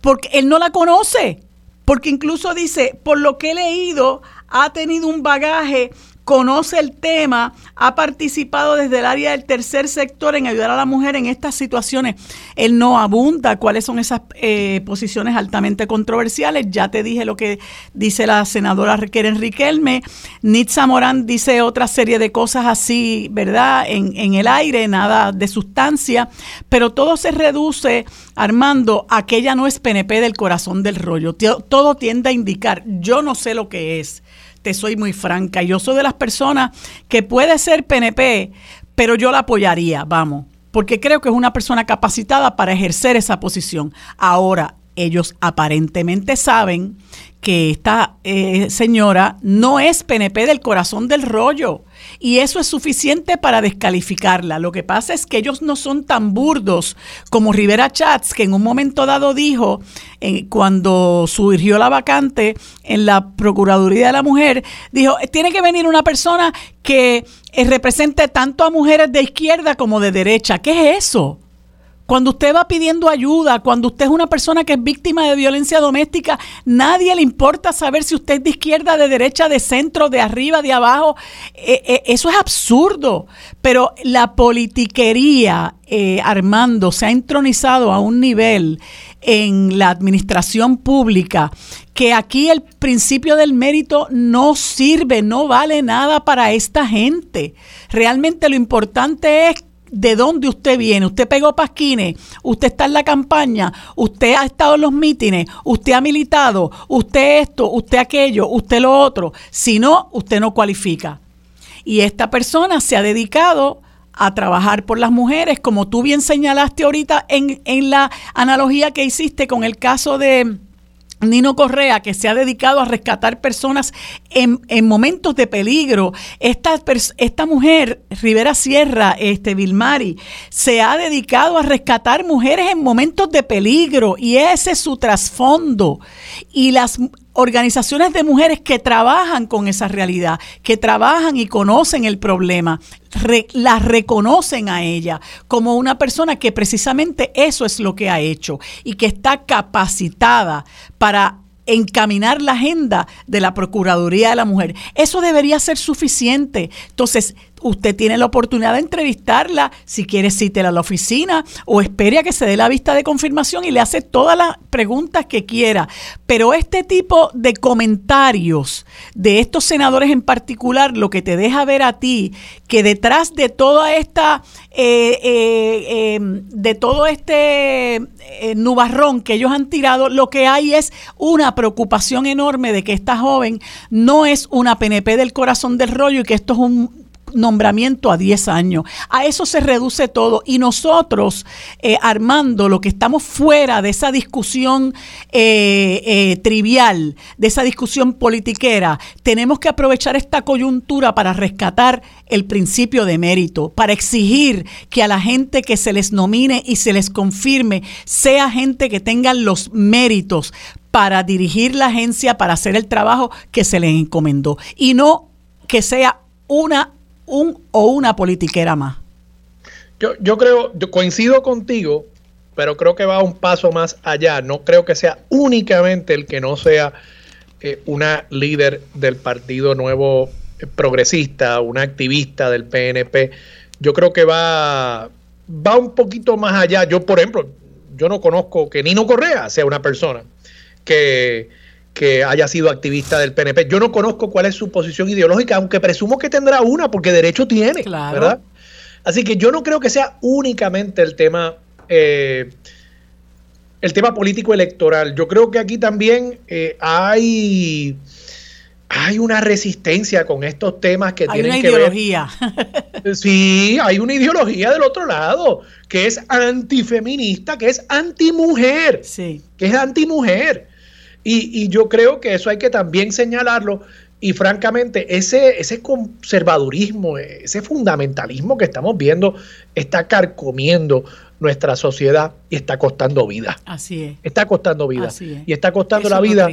porque él no la conoce, porque incluso dice, por lo que he leído, ha tenido un bagaje conoce el tema, ha participado desde el área del tercer sector en ayudar a la mujer en estas situaciones. Él no abunda cuáles son esas eh, posiciones altamente controversiales. Ya te dije lo que dice la senadora Keren Riquelme. Nitza Morán dice otra serie de cosas así, ¿verdad? En, en el aire, nada de sustancia, pero todo se reduce, Armando, a que ella no es PNP del corazón del rollo. Todo tiende a indicar, yo no sé lo que es te soy muy franca. Yo soy de las personas que puede ser PNP, pero yo la apoyaría, vamos, porque creo que es una persona capacitada para ejercer esa posición. Ahora, ellos aparentemente saben que esta eh, señora no es PNP del corazón del rollo y eso es suficiente para descalificarla. Lo que pasa es que ellos no son tan burdos como Rivera Chats, que en un momento dado dijo, eh, cuando surgió la vacante en la Procuraduría de la Mujer, dijo, tiene que venir una persona que eh, represente tanto a mujeres de izquierda como de derecha. ¿Qué es eso? Cuando usted va pidiendo ayuda, cuando usted es una persona que es víctima de violencia doméstica, nadie le importa saber si usted es de izquierda, de derecha, de centro, de arriba, de abajo. Eh, eh, eso es absurdo. Pero la politiquería, eh, Armando, se ha entronizado a un nivel en la administración pública que aquí el principio del mérito no sirve, no vale nada para esta gente. Realmente lo importante es de dónde usted viene. Usted pegó pasquines, usted está en la campaña, usted ha estado en los mítines, usted ha militado, usted esto, usted aquello, usted lo otro. Si no, usted no cualifica. Y esta persona se ha dedicado a trabajar por las mujeres, como tú bien señalaste ahorita en, en la analogía que hiciste con el caso de Nino Correa, que se ha dedicado a rescatar personas en, momentos de peligro. Esta, esta mujer, Rivera Sierra, este Vilmari, se ha dedicado a rescatar mujeres en momentos de peligro y ese es su trasfondo. Y las organizaciones de mujeres que trabajan con esa realidad, que trabajan y conocen el problema, la reconocen a ella como una persona que precisamente eso es lo que ha hecho y que está capacitada para encaminar la agenda de la Procuraduría de la Mujer. Eso debería ser suficiente. Entonces, usted tiene la oportunidad de entrevistarla, si quiere cítela a la oficina o espere a que se dé la vista de confirmación y le hace todas las preguntas que quiera. Pero este tipo de comentarios de estos senadores en particular, lo que te deja ver a ti, que detrás de toda esta, eh, eh, em, de todo este eh, nubarrón que ellos han tirado, lo que hay es una preocupación enorme de que esta joven no es una PNP del corazón del rollo y que esto es un nombramiento a 10 años. A eso se reduce todo. Y nosotros, eh, Armando, lo que estamos fuera de esa discusión eh, eh, trivial, de esa discusión politiquera, tenemos que aprovechar esta coyuntura para rescatar el principio de mérito, para exigir que a la gente que se les nomine y se les confirme sea gente que tenga los méritos para dirigir la agencia, para hacer el trabajo que se les encomendó. Y no que sea una un o una politiquera más.
Yo, yo creo, yo coincido contigo, pero creo que va un paso más allá. No creo que sea únicamente el que no sea eh, una líder del Partido Nuevo Progresista, una activista del PNP. Yo creo que va, va un poquito más allá. Yo, por ejemplo, yo no conozco que Nino Correa sea una persona que que haya sido activista del PNP. Yo no conozco cuál es su posición ideológica, aunque presumo que tendrá una, porque derecho tiene, ¿verdad? Así que yo no creo que sea únicamente el tema, eh, el tema político electoral. Yo creo que aquí también eh, hay, hay una resistencia con estos temas que
hay
tienen
una ideología.
Sí, hay una ideología del otro lado que es antifeminista, que es antimujer,
sí.
que es antimujer. Y, y yo creo que eso hay que también señalarlo. Y francamente, ese, ese conservadurismo, ese fundamentalismo que estamos viendo está carcomiendo nuestra sociedad y está costando vida.
Así es.
Está costando vida.
Así es.
Y está costando
Eso
la vida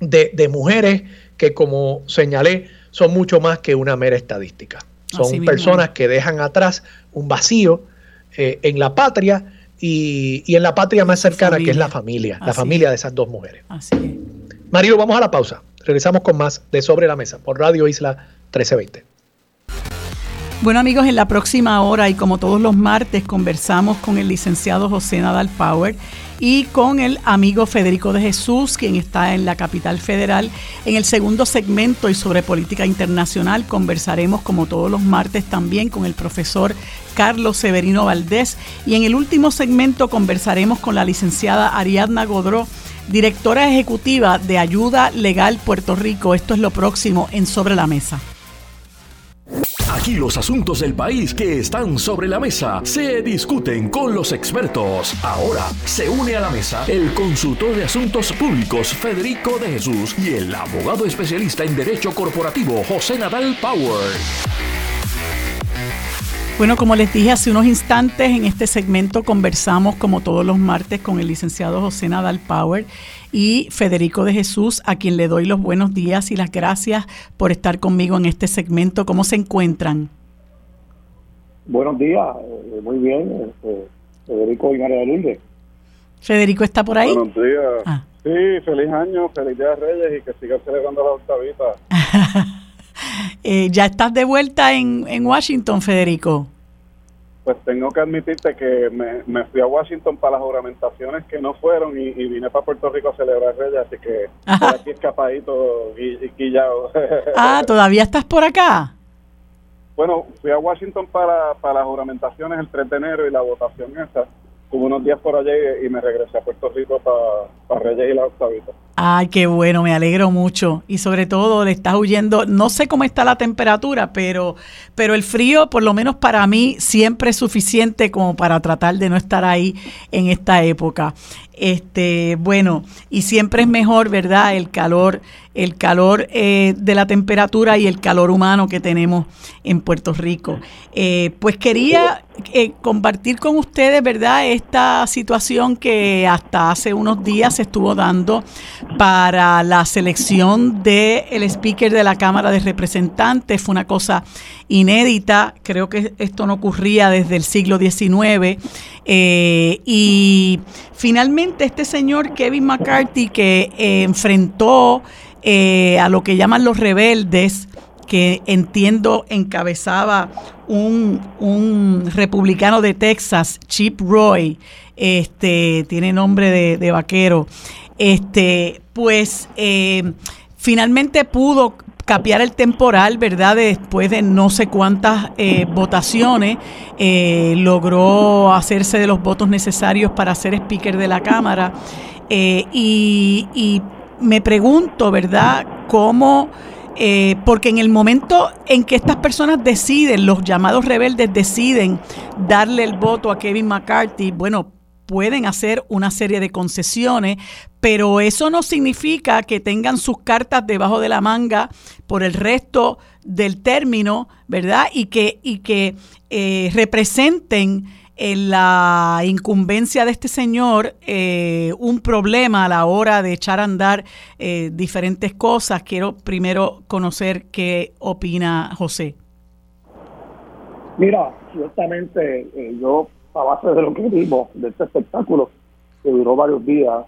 de, de mujeres que, como señalé, son mucho más que una mera estadística. Son
Así
personas que dejan atrás un vacío eh, en la patria y, y en la patria más cercana, que es la
familia.
la familia de esas dos mujeres.
Así es.
Vamos a la pausa. Regresamos con más de Sobre la Mesa por Radio Isla 1320.
Bueno amigos, en la próxima hora y como todos los martes conversamos con el licenciado José Nadal Power y con el amigo Federico de Jesús, quien está en la capital federal. En el segundo segmento y sobre política internacional conversaremos como todos los martes también con el profesor Carlos Severino Valdés y en el último segmento conversaremos con la licenciada Ariadna Godró, directora ejecutiva de Ayuda Legal Puerto Rico. Esto es lo próximo en Sobre la Mesa.
Aquí los asuntos del país que están sobre la mesa se discuten con los expertos. Ahora se une a la mesa el consultor de asuntos públicos Federico de Jesús y el abogado especialista en derecho corporativo José Nadal Power.
Bueno, como les dije hace unos instantes, en este segmento conversamos como todos los martes con el licenciado José Nadal Power y Federico de Jesús, a quien le doy los buenos días y las gracias por estar conmigo en este segmento. ¿Cómo se encuentran?
Buenos días, eh, muy bien, este, Federico y María de Lourdes.
Federico está por ahí.
Buenos días.
Ah.
Sí, feliz año, feliz día de Reyes y que sigan celebrando la octavita.
Eh, ¿Ya estás de vuelta en, en Washington, Federico?
Pues tengo que admitirte que me, me fui a Washington para las juramentaciones que no fueron y, y vine para Puerto Rico a celebrar Reyes, así que
Ajá.
estoy aquí escapadito y, y quillado.
Ah, ¿todavía estás por acá?
bueno, fui a Washington para, para las juramentaciones el 3 de enero y la votación esa. Tuve unos días por allá y, y me regresé a Puerto Rico para, para Reyes y la octavita.
Ay, qué bueno, me alegro mucho. Y sobre todo le estás huyendo, no sé cómo está la temperatura, pero, pero el frío, por lo menos para mí, siempre es suficiente como para tratar de no estar ahí en esta época. Este, bueno, y siempre es mejor, ¿verdad? El calor, el calor eh, de la temperatura y el calor humano que tenemos en Puerto Rico. Eh, pues quería eh, compartir con ustedes, ¿verdad? Esta situación que hasta hace unos días se estuvo dando para la selección del el speaker de la Cámara de Representantes. Fue una cosa inédita, creo que esto no ocurría desde el siglo XIX. eh, y finalmente este señor Kevin McCarthy que eh, enfrentó eh, a lo que llaman los rebeldes, que entiendo encabezaba un, un republicano de Texas, Chip Roy, este, tiene nombre de, de vaquero, este, pues eh, finalmente pudo capear el temporal, ¿verdad? Después de no sé cuántas eh, votaciones, eh, logró hacerse de los votos necesarios para ser speaker de la Cámara. Y, me pregunto, ¿verdad? ¿Cómo porque en el momento en que estas personas deciden, los llamados rebeldes deciden darle el voto a Kevin McCarthy, bueno, pueden hacer una serie de concesiones, pero eso no significa que tengan sus cartas debajo de la manga por el resto del término, ¿verdad? Y que, y que eh, representen en la incumbencia de este señor eh, un problema a la hora de echar a andar eh, diferentes cosas. Quiero primero conocer qué opina José.
Mira, ciertamente eh, yo, a base de lo que vimos de este espectáculo, que duró varios días,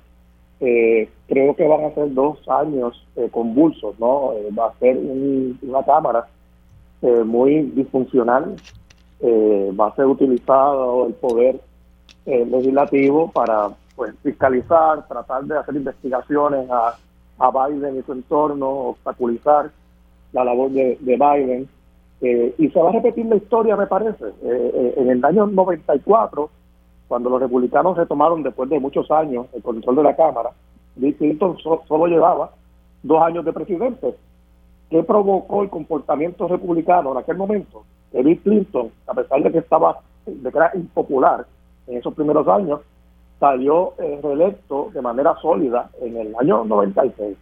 eh, creo que van a ser dos años eh, convulsos, ¿no? Eh, va a ser un- una cámara eh, muy disfuncional, eh, va a ser utilizado el poder legislativo para pues fiscalizar, tratar de hacer investigaciones a, a Biden y su entorno, obstaculizar la labor de Biden. Eh, y se va a repetir la historia, me parece. Eh, eh, en el año 94, cuando los republicanos retomaron después de muchos años el control de la Cámara, Bill Clinton so- solo llevaba dos años de presidente. ¿Qué provocó el comportamiento republicano en aquel momento? Bill Clinton, a pesar de que estaba de que era impopular en esos primeros años, salió eh, reelecto de manera sólida en el año 96.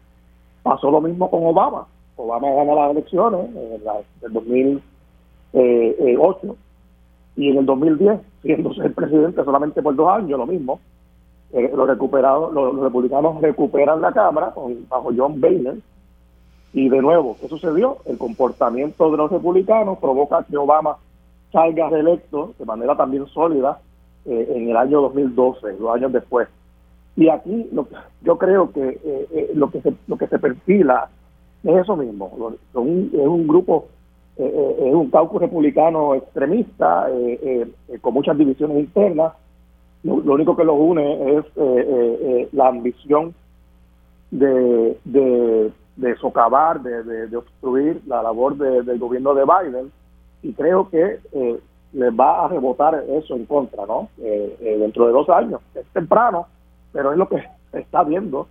Pasó lo mismo con Obama. Obama ganó las elecciones en el 2008 y en el 2010, siendo el presidente solamente por dos años, lo mismo. Eh, los, los, republicanos recuperan la Cámara bajo John Boehner y de nuevo, ¿qué sucedió? El comportamiento de los republicanos provoca que Obama salga reelecto de manera también sólida eh, en el año 2012, dos años después. Y aquí lo, yo creo que eh, eh, lo que se, lo que se perfila es eso mismo, es un grupo, es un caucus republicano extremista con muchas divisiones internas. Lo, único que los une es la ambición de, de, socavar, de, de, obstruir la labor del gobierno de Biden y creo que eh, les va a rebotar eso en contra, ¿no? Eh, eh, dentro de dos años. Es temprano, pero es lo que está viendo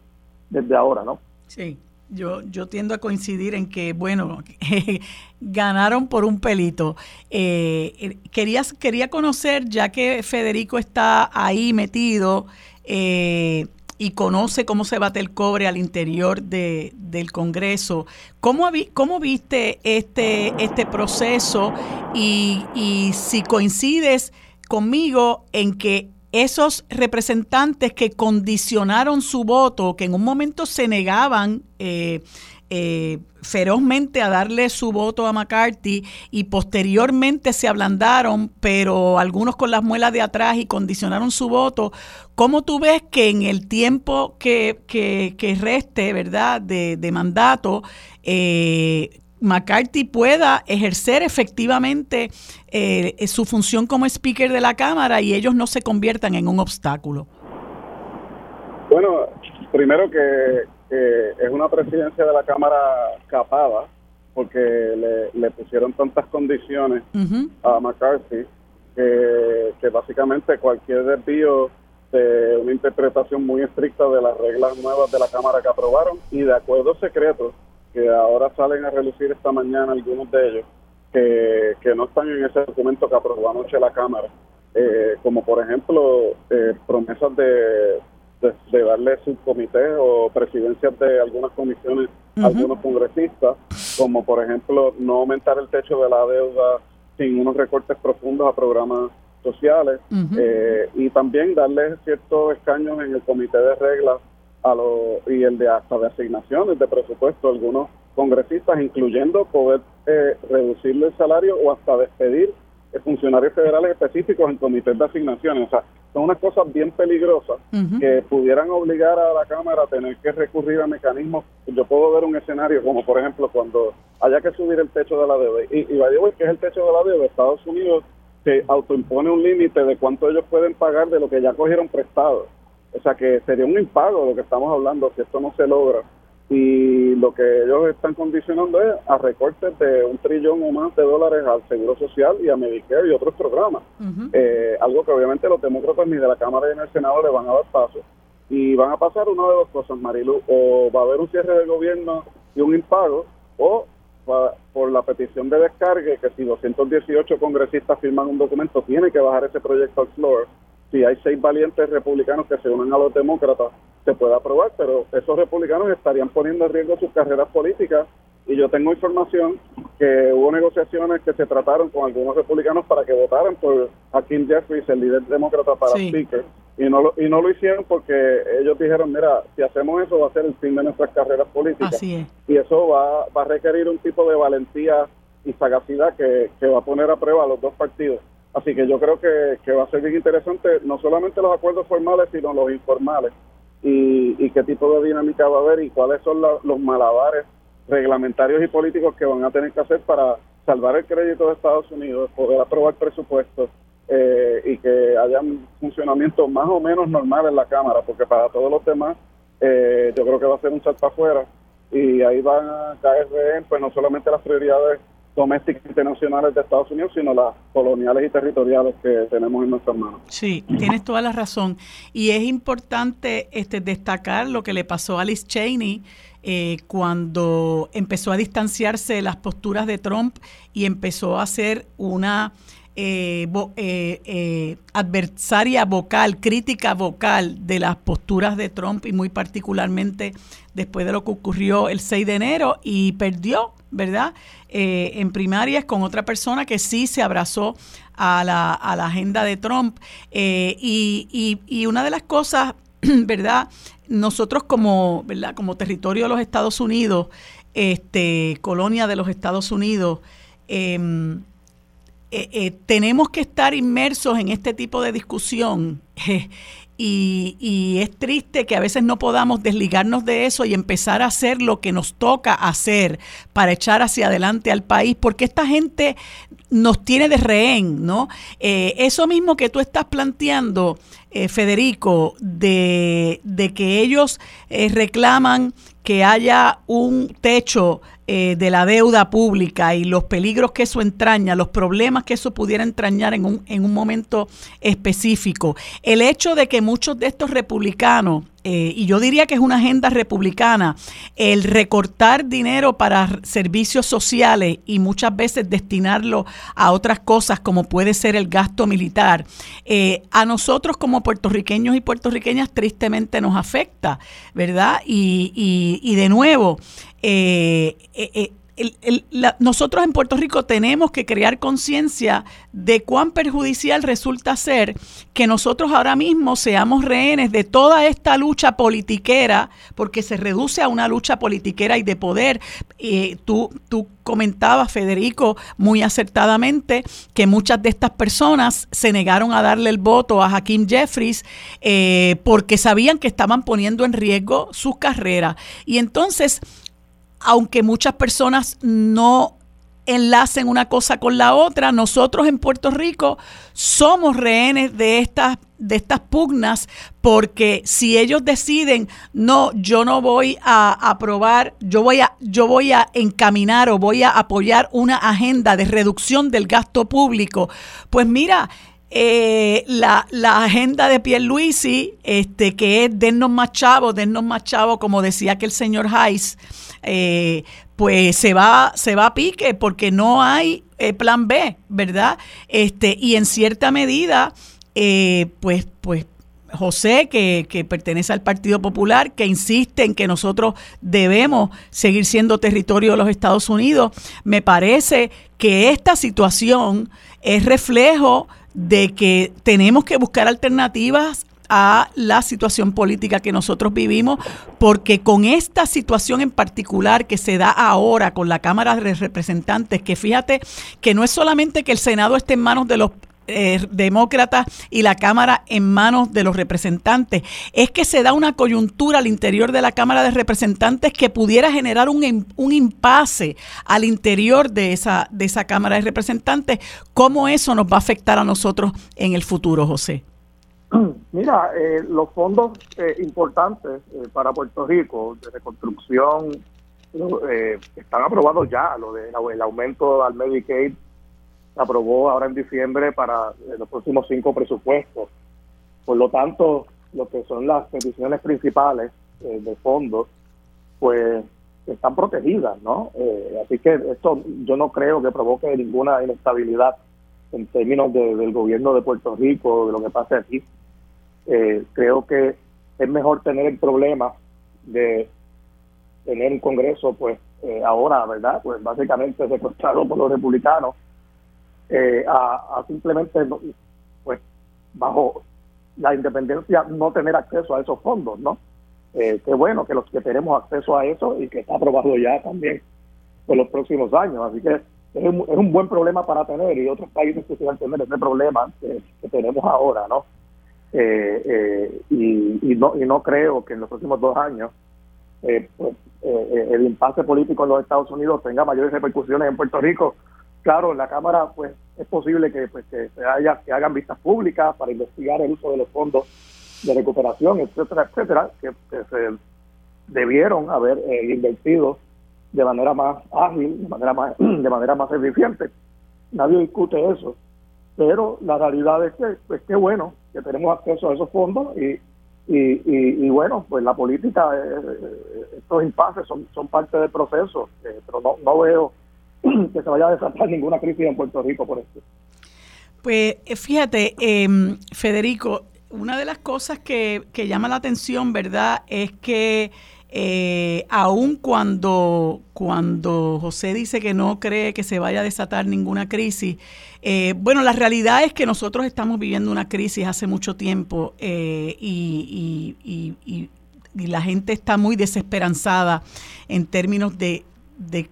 desde ahora, ¿no?
Sí. Yo, yo tiendo a coincidir en que, bueno, ganaron por un pelito. Eh, querías, quería conocer, ya que Federico está ahí metido, eh, y conoce cómo se bate el cobre al interior de, del Congreso. ¿Cómo, cómo viste este, este proceso y, y si coincides conmigo en que esos representantes que condicionaron su voto, que en un momento se negaban eh, eh, ferozmente a darle su voto a McCarthy y posteriormente se ablandaron, pero algunos con las muelas de atrás y condicionaron su voto. ¿Cómo tú ves que en el tiempo que, que, reste, verdad, de, de mandato, eh, McCarthy pueda ejercer efectivamente eh, su función como speaker de la Cámara y ellos no se conviertan en un obstáculo?
Bueno, primero que es una presidencia de la Cámara capada, porque le, pusieron tantas condiciones a McCarthy que, básicamente cualquier desvío de una interpretación muy estricta de las reglas nuevas de la Cámara que aprobaron y de acuerdos secretos que ahora salen a relucir esta mañana algunos de ellos que, que no están en ese documento que aprobó anoche la Cámara, eh, como por ejemplo eh, promesas de, de, darle subcomités o presidencias de algunas comisiones a algunos congresistas, como por ejemplo no aumentar el techo de la deuda sin unos recortes profundos a programas sociales eh, y también darle ciertos escaños en el comité de reglas a lo, y el de hasta de asignaciones de presupuesto a algunos congresistas, incluyendo poder eh, reducirle el salario o hasta despedir funcionarios federales específicos en comités de asignaciones. O sea, son unas cosas bien peligrosas que pudieran obligar a la Cámara a tener que recurrir a mecanismos. Yo puedo ver un escenario como, por ejemplo, cuando haya que subir el techo de la deuda. Y, y decir que es el techo de la deuda? Estados Unidos se autoimpone un límite de cuánto ellos pueden pagar de lo que ya cogieron prestado. O sea, que sería un impago lo que estamos hablando si esto no se logra y lo que ellos están condicionando es a recortes de un trillón o más de dólares al Seguro Social y a Medicare y otros programas. Eh, algo que obviamente los demócratas ni de la Cámara ni del Senado le van a dar paso. Y van a pasar una de dos cosas, Marilu, o va a haber un cierre del gobierno y un impago, o por la petición de descargue, que si 218 congresistas firman un documento, tiene que bajar ese proyecto al floor. Si hay seis valientes republicanos que se unen a los demócratas, se puede aprobar, pero esos republicanos estarían poniendo en riesgo sus carreras políticas y yo tengo información que hubo negociaciones que se trataron con algunos republicanos para que votaran por Hakeem Jeffries, el líder demócrata para Speaker, y no, lo, y no lo hicieron porque ellos dijeron, mira, si hacemos eso va a ser el fin de nuestras carreras políticas. Y eso va, va a requerir un tipo de valentía y sagacidad que, que va a poner a prueba a los dos partidos. Así que yo creo que, va a ser bien interesante no solamente los acuerdos formales, sino los informales. Y, qué tipo de dinámica va a haber y cuáles son los malabares reglamentarios y políticos que van a tener que hacer para salvar el crédito de Estados Unidos, poder aprobar presupuestos eh, y que haya un funcionamiento más o menos normal en la Cámara, porque para todos los demás eh, yo creo que va a ser un salto afuera. Y ahí van a caer pues no solamente las prioridades domésticas internacionales de Estados Unidos, sino las coloniales y territoriales que tenemos en nuestras manos.
Sí, tienes toda la razón. Y es importante este, destacar lo que le pasó a Liz Cheney eh, cuando empezó a distanciarse de las posturas de Trump y empezó a hacer una eh, eh, adversaria vocal, crítica vocal de las posturas de Trump y muy particularmente después de lo que ocurrió el 6 de enero y perdió ¿verdad? Eh, en primarias con otra persona que sí se abrazó a la, a la agenda de Trump. Eh, y, y, una de las cosas, ¿verdad? Nosotros como, ¿verdad? como territorio de los Estados Unidos, este, colonia de los Estados Unidos, em, eh, tenemos que estar inmersos en este tipo de discusión y, es triste que a veces no podamos desligarnos de eso y empezar a hacer lo que nos toca hacer para echar hacia adelante al país, porque esta gente nos tiene de rehén, ¿no? Eh, eso mismo que tú estás planteando, eh, Federico, de, que ellos eh, reclaman que haya un techo eh, de la deuda pública y los peligros que eso entraña, los problemas que eso pudiera entrañar en un, en un momento específico. El hecho de que muchos de estos republicanos, eh, y yo diría que es una agenda republicana, el recortar dinero para servicios sociales y muchas veces destinarlo a otras cosas como puede ser el gasto militar, eh, a nosotros como puertorriqueños y puertorriqueñas tristemente nos afecta, ¿verdad? Y, y, y de nuevo, eh, eh, eh nosotros en Puerto Rico tenemos que crear conciencia de cuán perjudicial resulta ser que nosotros ahora mismo seamos rehenes de toda esta lucha politiquera, porque se reduce a una lucha politiquera y de poder. tú, tú comentabas, Federico, muy acertadamente, que muchas de estas personas se negaron a darle el voto a Hakim Jeffries eh, porque sabían que estaban poniendo en riesgo sus carreras. Y entonces aunque muchas personas no enlacen una cosa con la otra, nosotros en Puerto Rico somos rehenes de estas de estas pugnas porque si ellos deciden no yo no voy a aprobar yo voy a yo voy a encaminar o voy a apoyar una agenda de reducción del gasto público pues mira eh, la, la, agenda de Pierluisi, este, que es dennos más chavos, dennos más chavos, como decía que el señor Hayes, eh, pues se va, se va a pique porque no hay eh, plan B, ¿verdad? Este, y en cierta medida, pues, pues José, que, que, pertenece al Partido Popular, que insiste en que nosotros debemos seguir siendo territorio de los Estados Unidos, me parece que esta situación es reflejo de que tenemos que buscar alternativas a la situación política que nosotros vivimos, porque con esta situación en particular que se da ahora con la Cámara de Representantes, que fíjate que no es solamente que el Senado esté en manos de los eh, demócratas y la Cámara en manos de los representantes. Es que se da una coyuntura al interior de la Cámara de Representantes que pudiera generar un, un impasse al interior de esa, de esa Cámara de Representantes. ¿Cómo eso nos va a afectar a nosotros en el futuro, José?
Mira, eh, los fondos eh, importantes eh, para Puerto Rico de reconstrucción están aprobados ya. Lo de el aumento al Medicaid aprobó ahora en diciembre para los próximos cinco presupuestos. Por lo tanto, lo que son las peticiones principales de fondos, pues están protegidas, ¿no? así que esto yo no creo que provoque ninguna inestabilidad en términos del gobierno de Puerto Rico, de lo que pase aquí. Eh, creo que es mejor tener el problema de tener un Congreso, pues eh, ahora, ¿verdad? Pues básicamente secuestrado por los republicanos, eh, a, simplemente, pues bajo la independencia, no tener acceso a esos fondos, ¿no? Eh, qué bueno que los que tenemos acceso a eso y que está aprobado ya también por los próximos años. Así que es un, es un buen problema para tener y otros países que quieran tener ese problema que tenemos ahora, ¿no? Eh, eh, y, no, y no creo que en los próximos dos años eh, pues, el impasse político en los Estados Unidos tenga mayores repercusiones en Puerto Rico. Claro, en la Cámara pues es posible que, pues, que, se haya, que hagan vistas públicas para investigar el uso de los fondos de recuperación, etcétera, etcétera, que, se debieron haber invertido de manera más ágil, de manera más, de manera más eficiente. Nadie discute eso. Pero la realidad es que, pues qué bueno que tenemos acceso a esos fondos y, y, y, bueno, pues la política, eh, eh, estos impases son, son parte del proceso, eh, pero no, no veo que se vaya a desatar ninguna crisis en Puerto Rico por esto.
Pues fíjate, eh, Federico, una de las cosas que, que llama la atención, ¿verdad?, es que eh, aun cuando, cuando José dice que no cree que se vaya a desatar ninguna crisis, eh, bueno, la realidad es que nosotros estamos viviendo una crisis hace mucho tiempo eh, y, y, la gente está muy desesperanzada en términos de, de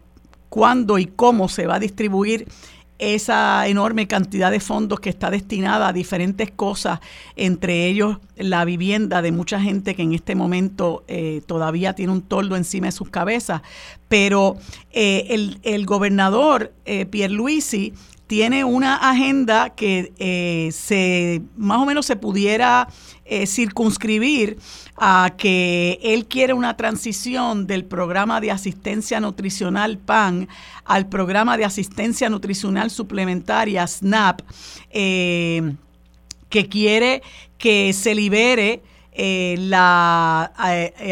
cuándo y cómo se va a distribuir esa enorme cantidad de fondos que está destinada a diferentes cosas, entre ellos la vivienda de mucha gente que en este momento eh, todavía tiene un toldo encima de sus cabezas. Pero eh, el, gobernador eh, Pierluisi tiene una agenda que eh, se más o menos se pudiera eh, circunscribir a que él quiere una transición del programa de asistencia nutricional PAN al programa de asistencia nutricional suplementaria SNAP, eh, que quiere que se libere la,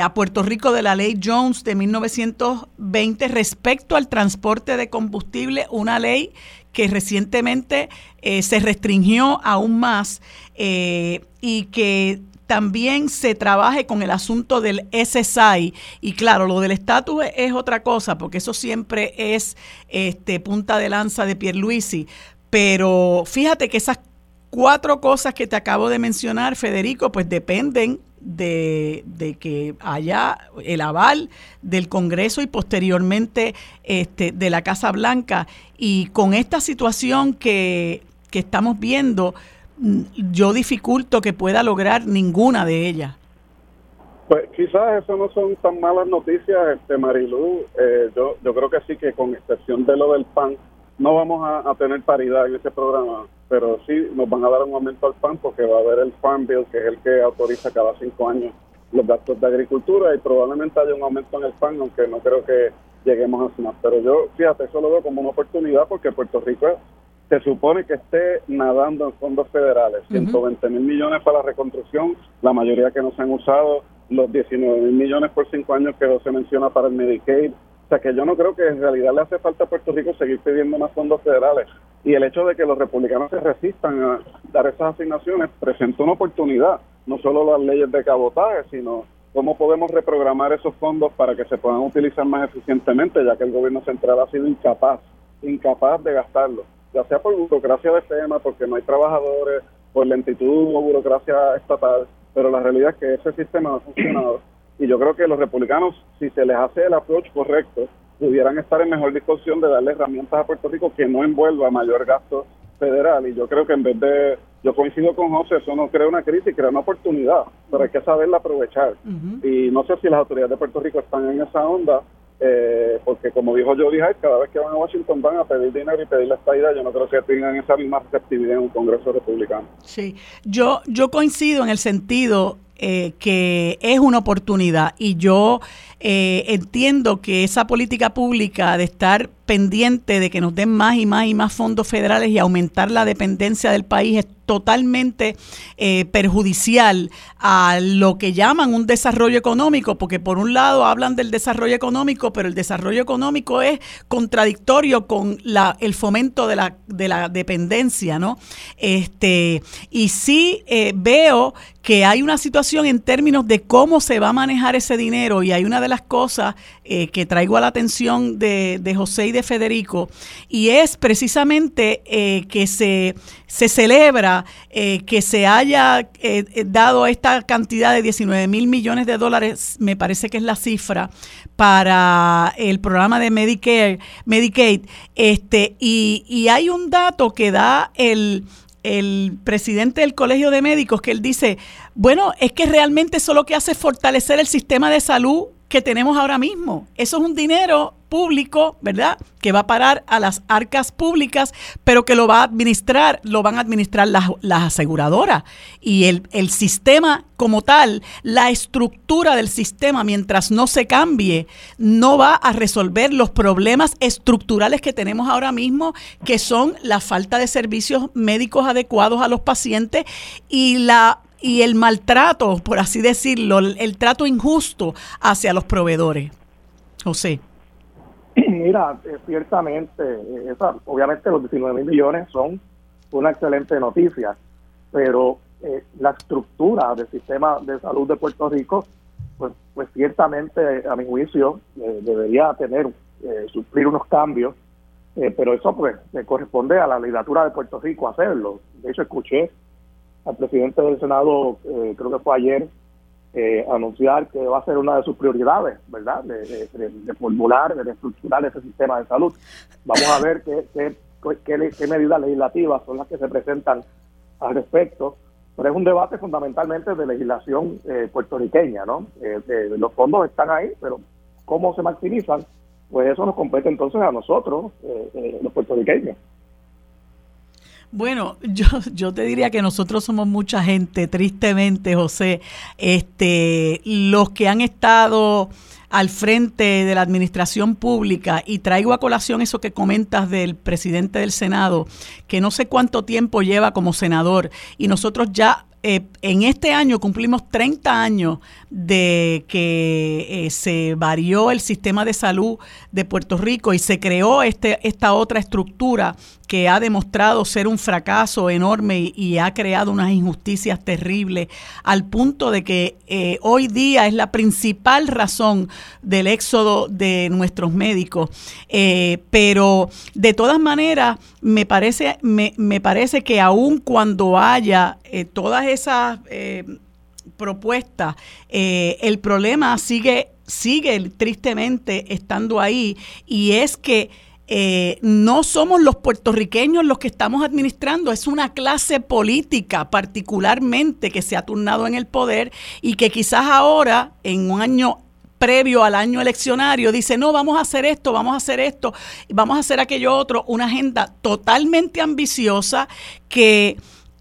a Puerto Rico de la ley Jones de 1920 respecto al transporte de combustible, una ley que recientemente eh, se restringió aún más eh, y que también se trabaje con el asunto del SSI. Y claro, lo del estatus es otra cosa, porque eso siempre es este, punta de lanza de Pierluisi. Pero fíjate que esas cuatro cosas que te acabo de mencionar, Federico, pues dependen de, que haya el aval del Congreso y posteriormente este, de la Casa Blanca. Y con esta situación que, que estamos viendo, mm, yo dificulto que pueda lograr ninguna de ellas.
Pues quizás eso no son tan malas noticias, este. Eh, yo, yo creo que sí que con excepción de lo del PAN, no vamos a, tener paridad en ese programa, pero sí nos van a dar un aumento al PAN porque va a haber el Farm Bill, que es el que autoriza cada cinco años los gastos de agricultura y probablemente haya un aumento en el PAN, aunque no creo que lleguemos a más. Pero yo, fíjate, eso lo veo como una oportunidad porque Puerto Rico se supone que esté nadando en fondos federales, 120 mil millones para la reconstrucción, la mayoría que no se han usado, los 19 mil millones por cinco años que se menciona para el Medicaid, o sea que yo no creo que en realidad le hace falta a Puerto Rico seguir pidiendo más fondos federales. Y el hecho de que los republicanos se resistan a dar esas asignaciones presenta una oportunidad, no solo las leyes de cabotaje, sino cómo podemos reprogramar esos fondos para que se puedan utilizar más eficientemente, ya que el gobierno central ha sido incapaz, incapaz de gastarlo, ya sea por burocracia de FEMA, porque no hay trabajadores, por lentitud o burocracia estatal, pero la realidad es que ese sistema no ha funcionado. Y yo creo que los republicanos, si se les hace el approach correcto, pudieran estar en mejor disposición de darle herramientas a Puerto Rico que no envuelva mayor gasto federal. Y yo creo que en vez de, yo coincido con José, eso no crea una crisis, crea una oportunidad, pero hay que saberla aprovechar. Y no sé si las autoridades de Puerto Rico están en esa onda, eh, porque como dijo Jody Hyde, cada vez que van a Washington van a pedir dinero y pedir la estadía, yo no creo que tengan esa misma receptividad en un Congreso republicano.
Sí, yo, yo coincido en el sentido eh, que es una oportunidad. Y yo eh, entiendo que esa política pública de estar pendiente de que nos den más y más y más fondos federales y aumentar la dependencia del país es totalmente eh, perjudicial a lo que llaman un desarrollo económico, porque por un lado hablan del desarrollo económico, pero el desarrollo económico es contradictorio con el fomento de la, de la dependencia, ¿no? Este, y sí eh, veo que hay una situación en términos de cómo se va a manejar ese dinero y hay una de las cosas eh, que traigo a la atención de, de José y de Federico, y es precisamente eh, que se, se celebra eh, que se haya eh, dado esta cantidad de 19 mil millones de dólares, me parece que es la cifra, para el programa de Medicare, Medicaid. Este, y, y hay un dato que da el el presidente del Colegio de Médicos, que él dice, bueno, es que realmente eso lo que hace es fortalecer el sistema de salud que tenemos ahora mismo. Eso es un dinero público, ¿verdad? Que va a parar a las arcas públicas, pero que lo va a administrar, lo van a administrar las, aseguradoras. Y el, el, sistema como tal, la estructura del sistema, mientras no se cambie, no va a resolver los problemas estructurales que tenemos ahora mismo, que son la falta de servicios médicos adecuados a los pacientes y la y el maltrato, por así decirlo, el, trato injusto hacia los proveedores. José.
Mira, eh, ciertamente, eh, esa, obviamente los 19 mil millones son una excelente noticia, pero eh, la estructura del sistema de salud de Puerto Rico, pues, pues ciertamente, a mi juicio, debería tener, sufrir unos cambios, pero eso pues corresponde a la legislatura de Puerto Rico hacerlo. De hecho, escuché al presidente del Senado, eh, creo que fue ayer, eh, anunciar que va a ser una de sus prioridades, ¿verdad? De, formular, de estructurar ese sistema de salud. Vamos a ver qué, qué, medidas legislativas son las que se presentan al respecto. Pero es un debate fundamentalmente de legislación eh, puertorriqueña, ¿no? los fondos están ahí, pero cómo se maximizan, pues eso nos compete entonces a nosotros, los puertorriqueños.
Bueno, yo, yo te diría que nosotros somos mucha gente, tristemente, José. Este, los que han estado al frente de la administración pública y traigo a colación eso que comentas del presidente del Senado, que no sé cuánto tiempo lleva como senador y nosotros ya eh, en este año cumplimos 30 años de que eh, se varió el sistema de salud de Puerto Rico y se creó este, esta otra estructura que ha demostrado ser un fracaso enorme y, ha creado unas injusticias terribles al punto de que eh, hoy día es la principal razón del éxodo de nuestros médicos. pero de todas maneras, me parece, me, parece que aun cuando haya todas esas propuesta, eh, el problema sigue, sigue tristemente estando ahí y es que eh, no somos los puertorriqueños los que estamos administrando, es una clase política particularmente que se ha turnado en el poder y que quizás ahora, en un año previo al año eleccionario, dice, no, vamos a hacer esto, vamos a hacer esto, vamos a hacer aquello otro, una agenda totalmente ambiciosa que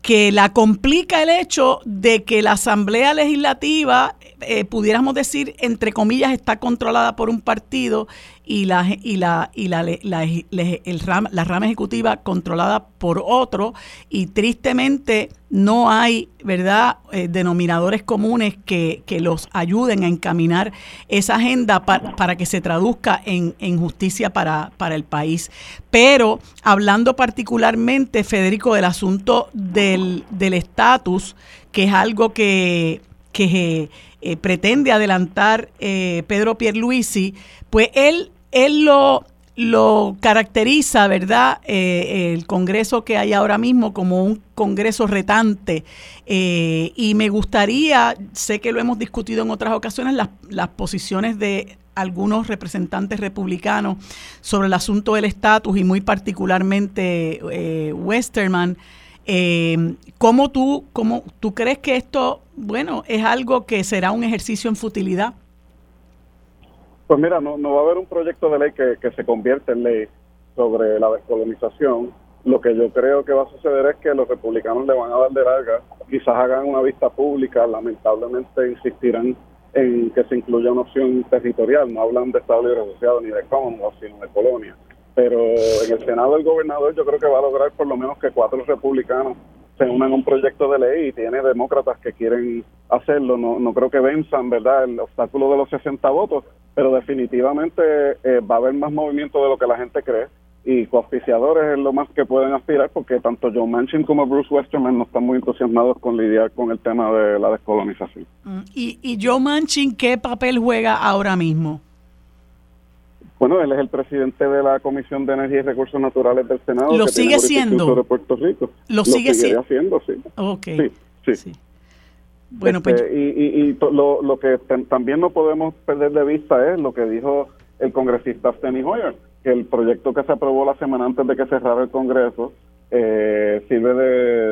que la complica el hecho de que la Asamblea Legislativa, eh, pudiéramos decir, entre comillas, está controlada por un partido y la, y la, y la, la, el la rama ejecutiva controlada por otro y tristemente no hay, ¿verdad?, eh, denominadores comunes que, que, los ayuden a encaminar esa agenda para que se traduzca en, en justicia para, para, el país. Pero hablando particularmente, Federico, del asunto del estatus, que es algo que, que eh, pretende adelantar eh, Pedro Pierluisi, pues él él lo, lo caracteriza, ¿verdad?, eh, el Congreso que hay ahora mismo como un Congreso retante. Eh, y me gustaría, sé que lo hemos discutido en otras ocasiones, las, las posiciones de algunos representantes republicanos sobre el asunto del estatus y muy particularmente eh, Westerman. ¿Cómo tú, cómo, tú crees que esto, bueno, es algo que será un ejercicio en futilidad?
Pues mira, no, no va a haber un proyecto de ley que, que se convierta en ley sobre la descolonización. Lo que yo creo que va a suceder es que los republicanos le van a dar de larga, quizás hagan una vista pública, lamentablemente insistirán en que se incluya una opción territorial, no hablan de Estado Libre Asociado ni de Commonwealth, sino de colonia. Pero en el Senado el gobernador yo creo que va a lograr por lo menos que cuatro republicanos se unan a un proyecto de ley y tiene demócratas que quieren hacerlo. No, no creo que venzan, ¿verdad?, el obstáculo de los 60 votos, pero definitivamente eh, va a haber más movimiento de lo que la gente cree y coauspiciadores es lo más que pueden aspirar porque tanto Joe Manchin como Bruce Westerman no están muy entusiasmados con lidiar con el tema de la descolonización.
Mm, ¿Y, y Joe Manchin qué papel juega ahora mismo?
Bueno, él es el presidente de la Comisión de Energía y Recursos Naturales del Senado.
¿Lo sigue siendo?
De Puerto Rico.
¿Lo, sigue
haciendo, sí.
Ok.
Sí, sí. Bueno, pues este, y, y, lo, lo, que también no podemos perder de vista es lo que dijo el congresista Steny Hoyer, que el proyecto que se aprobó la semana antes de que cerrara el Congreso eh, sirve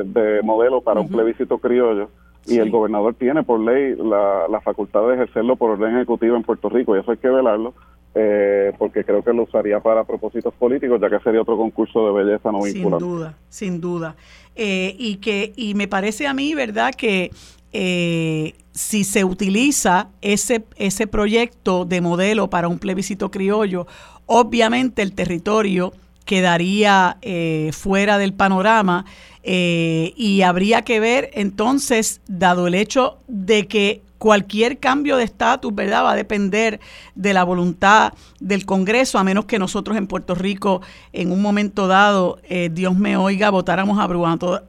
de, modelo para un plebiscito criollo y el gobernador tiene por ley la, la, facultad de ejercerlo por orden ejecutivo en Puerto Rico y eso hay que velarlo eh, porque creo que lo usaría para propósitos políticos ya que sería otro concurso de belleza no vinculante.
Sin duda, sin duda. Eh, y que y me parece a mí, ¿verdad?, que eh, si se utiliza ese, ese proyecto de modelo para un plebiscito criollo, obviamente el territorio quedaría eh, fuera del panorama eh, y habría que ver entonces, dado el hecho de que cualquier cambio de estatus, ¿verdad? Va a depender de la voluntad del Congreso, a menos que nosotros en Puerto Rico, en un momento dado, eh, Dios me oiga, votáramos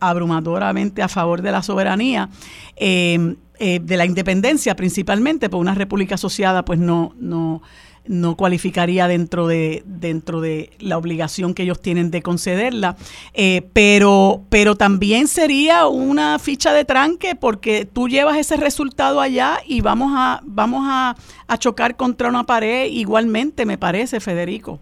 abrumadoramente a favor de la soberanía. de la independencia principalmente, por una república asociada, pues no, no, no cualificaría dentro de, dentro de la obligación que ellos tienen de concederla. Eh, pero, pero también sería una ficha de tranque porque tú llevas ese resultado allá y vamos a, vamos a, a chocar contra una pared igualmente, me parece, Federico.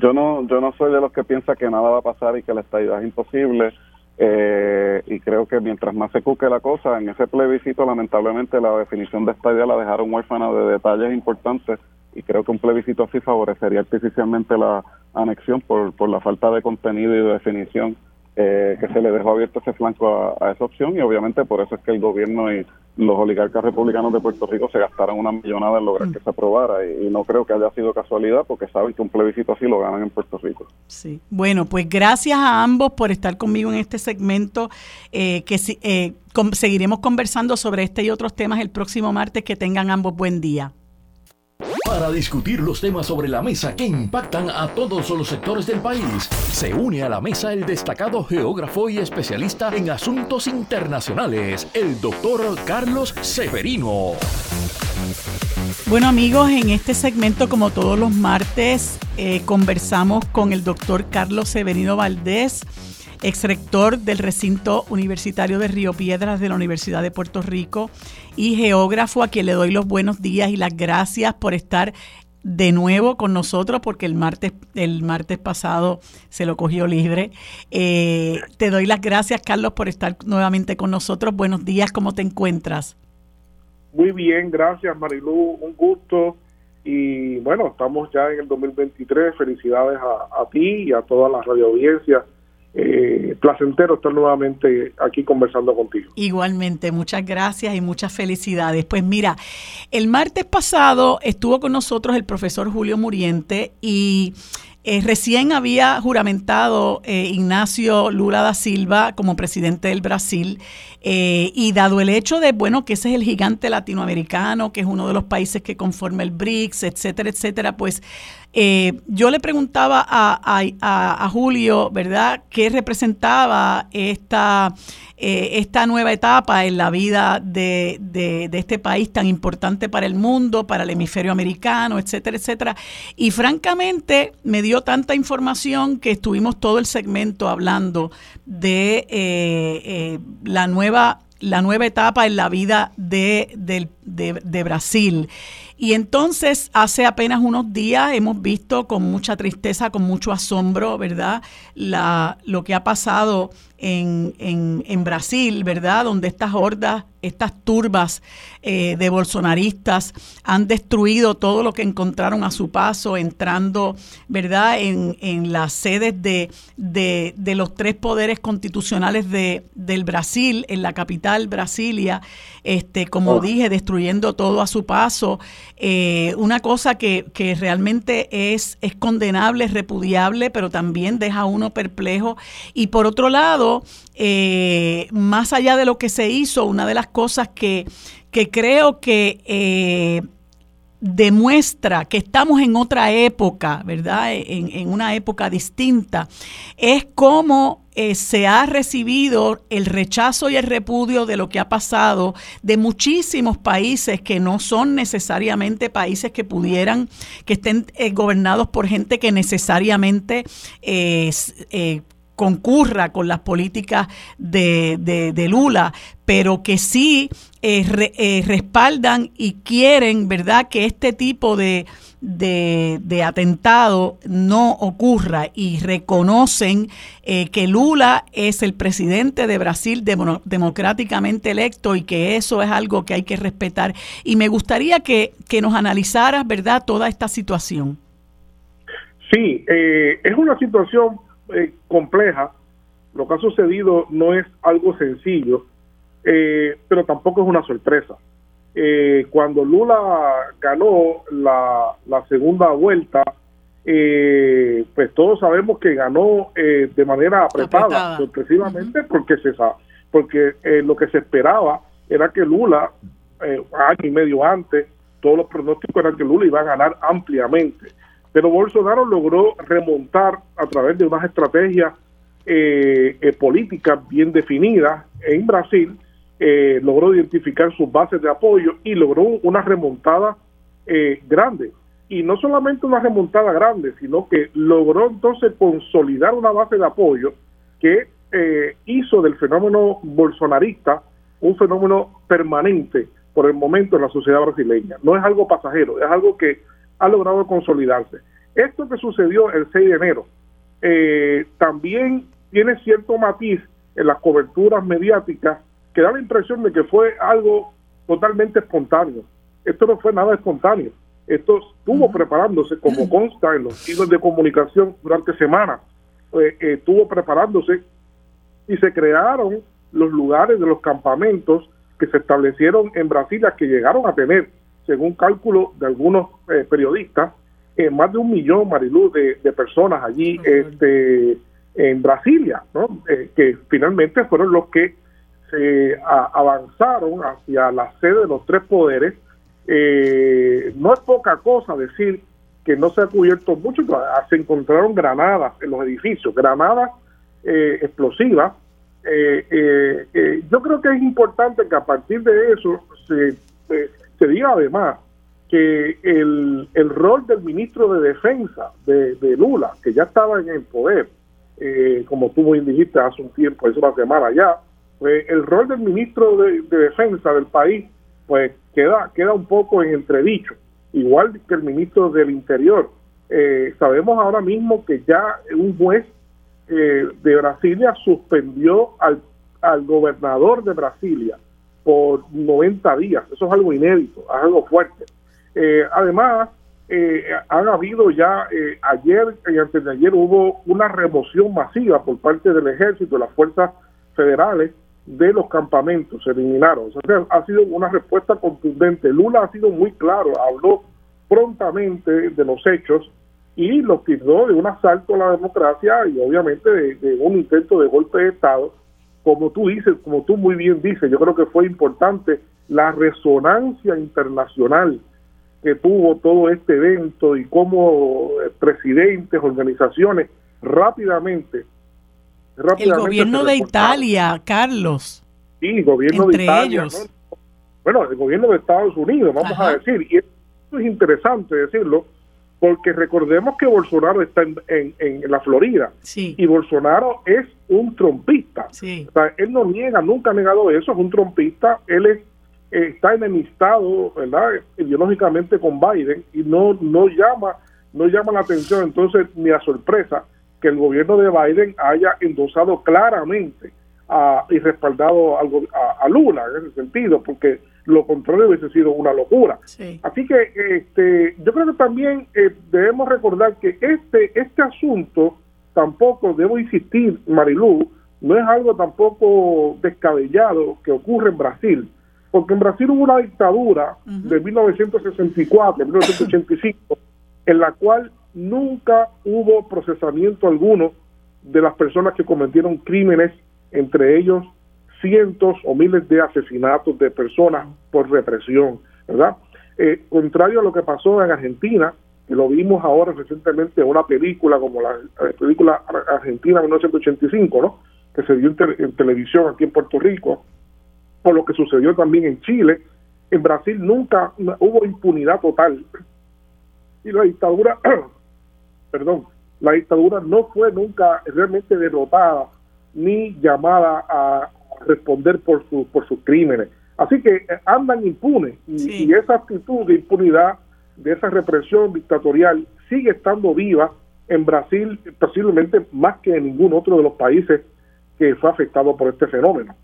Yo no, yo no soy de los que piensa que nada va a pasar y que la estabilidad es imposible. Eh, y creo que mientras más se cuque la cosa, en ese plebiscito lamentablemente la definición de esta idea la dejaron huérfana de detalles importantes y creo que un plebiscito así favorecería artificialmente la anexión por, por la falta de contenido y de definición eh, que se le dejó abierto ese flanco a, esa opción y obviamente por eso es que el gobierno y los oligarcas republicanos de Puerto Rico se gastaron una millonada en lograr mm. que se aprobara y, no creo que haya sido casualidad porque saben que un plebiscito así lo ganan en Puerto Rico.
Sí, bueno, pues gracias a ambos por estar conmigo en este segmento eh, que eh, seguiremos conversando sobre este y otros temas el próximo martes. Que tengan ambos buen día
para discutir los temas sobre la mesa que impactan a todos los sectores del país. Se une a la mesa el destacado geógrafo y especialista en asuntos internacionales, el doctor Carlos Severino.
Bueno amigos, en este segmento como todos los martes eh, conversamos con el doctor Carlos Severino Valdés ex rector del recinto universitario de Río Piedras de la Universidad de Puerto Rico y geógrafo a quien le doy los buenos días y las gracias por estar de nuevo con nosotros porque el martes, el martes pasado se lo cogió libre. Eh, te doy las gracias, Carlos, por estar nuevamente con nosotros. Buenos días, ¿cómo te encuentras?
Muy bien, gracias, Marilu. Un gusto. Y bueno, estamos ya en el 2023. Felicidades a, a ti y a toda la radio audiencia eh, placentero estar nuevamente aquí conversando contigo.
Igualmente, muchas gracias y muchas felicidades. Pues mira, el martes pasado estuvo con nosotros el profesor Julio Muriente y eh, recién había juramentado eh, Ignacio Lula da Silva como presidente del Brasil eh, y dado el hecho de, bueno, que ese es el gigante latinoamericano, que es uno de los países que conforma el BRICS, etcétera, etcétera, pues yo le preguntaba a, a, Julio, ¿verdad?, qué representaba esta eh, esta nueva etapa en la vida de, de, este país tan importante para el mundo, para el hemisferio americano, etcétera, etcétera. Y francamente me dio tanta información que estuvimos todo el segmento hablando de eh, eh, la nueva la nueva etapa en la vida de, de, de, Brasil. Y entonces, hace apenas unos días hemos visto con mucha tristeza, con mucho asombro, ¿verdad? La, lo que ha pasado en, en, en Brasil, ¿verdad? Donde estas hordas estas turbas eh, de bolsonaristas han destruido todo lo que encontraron a su paso, entrando, ¿verdad?, en, en las sedes de, de, de, los tres poderes constitucionales de, del Brasil, en la capital, Brasilia, este, como oh. dije, destruyendo todo a su paso. Eh, una cosa que, que realmente es, es condenable, es repudiable, pero también deja a uno perplejo. Y por otro lado, eh, más allá de lo que se hizo, una de las cosas que, que creo que eh, demuestra que estamos en otra época, ¿verdad? En, una época distinta, es cómo eh, se ha recibido el rechazo y el repudio de lo que ha pasado de muchísimos países que no son necesariamente países que pudieran, que estén gobernados por gente que necesariamente concurra con las políticas de, de, Lula, pero que sí eh, eh, respaldan y quieren, ¿verdad?, que este tipo de, de, atentado no ocurra y reconocen eh, que Lula es el presidente de Brasil democráticamente electo y que eso es algo que hay que respetar. Y me gustaría que, nos analizaras, ¿verdad?, toda esta situación.
Sí, es una situación eh, compleja. Lo que ha sucedido no es algo sencillo, pero tampoco es una sorpresa. Eh, cuando Lula ganó la, segunda vuelta, eh, pues todos sabemos que ganó eh, de manera apretada, sorpresivamente, porque se porque lo que se esperaba era que Lula, año y medio antes, todos los pronósticos eran que Lula iba a ganar ampliamente. Pero Bolsonaro logró remontar a través de unas estrategias políticas bien definidas en Brasil eh, logró identificar sus bases de apoyo y logró una remontada eh, grande. Y no solamente una remontada grande, sino que logró entonces consolidar una base de apoyo que eh, hizo del fenómeno bolsonarista un fenómeno permanente por el momento en la sociedad brasileña. No es algo pasajero, es algo que ha logrado consolidarse. Esto que sucedió el 6 de enero también tiene cierto matiz en las coberturas mediáticas que da la impresión de que fue algo totalmente espontáneo. Esto no fue nada espontáneo. Esto estuvo preparándose, como consta en los hilos de comunicación durante semanas, eh, eh, estuvo preparándose y se crearon los lugares de los campamentos que se establecieron en Brasilia, que llegaron a tener, según cálculo de algunos eh, periodistas, más de un millón, Marilú, de, personas allí este, en Brasilia, ¿no? que finalmente fueron los que se avanzaron hacia la sede de los tres poderes. Eh, no es poca cosa decir que no se ha cubierto mucho, se encontraron granadas en los edificios, granadas eh, explosivas. Eh, yo creo que es importante que a partir de eso se, se diga además que el, el, rol del ministro de Defensa de, Lula, que ya estaba en el poder, como tú muy dijiste hace un tiempo, es una semana ya, pues el rol del ministro de, Defensa del país pues queda, queda un poco en entredicho, igual que el ministro del Interior. Eh, sabemos ahora mismo que ya un juez eh, de Brasilia suspendió al, al gobernador de Brasilia por 90 días. Eso es algo inédito, es algo fuerte. Eh, además, han habido ya, ayer y antes de ayer hubo una remoción masiva por parte del ejército, de las fuerzas federales, de los campamentos, se eliminaron. Ha sido una respuesta contundente. Lula ha sido muy claro, habló prontamente de los hechos y los tildó de un asalto a la democracia y obviamente de, un intento de golpe de Estado. Como tú dices, como tú muy bien dices, yo creo que fue importante la resonancia internacional que tuvo todo este evento y cómo eh, presidentes, organizaciones rápidamente
el gobierno de Italia, Carlos.
Sí, gobierno de Italia. Ellos. Bueno, el gobierno de Estados Unidos, vamos a decir. Y esto es interesante decirlo, porque recordemos que Bolsonaro está en, la Florida.
Sí.
Y Bolsonaro es un trompista.
Sí.
O sea, él no niega, nunca ha negado eso, es un trompista. Él es, está enemistado, ¿verdad? Ideológicamente con Biden y no, no llama no llama la atención entonces ni a sorpresa que el gobierno de Biden haya endosado claramente y respaldado a, Lula en ese sentido, porque lo contrario hubiese sido una locura. Así que este, yo creo que también eh, debemos recordar que este, este asunto tampoco, debo insistir, Marilú, no es algo tampoco descabellado que ocurre en Brasil, porque en Brasil hubo una dictadura de 1964 1985 en la cual nunca hubo procesamiento alguno de las personas que cometieron crímenes, entre ellos cientos o miles de asesinatos de personas por represión, ¿verdad? Eh, contrario a lo que pasó en Argentina, que lo vimos ahora recientemente en una película como la, película Argentina 1985, ¿no? Que se dio en, televisión aquí en Puerto Rico, o lo que sucedió también en Chile, en Brasil nunca hubo impunidad total. Y la dictadura perdón, la dictadura no fue nunca realmente derrotada ni llamada a responder por, su, por sus crímenes. Así que eh, andan impunes y, esa actitud de impunidad de esa represión dictatorial sigue estando viva en Brasil, posiblemente más que en ningún otro de los países que fue afectado por este fenómeno.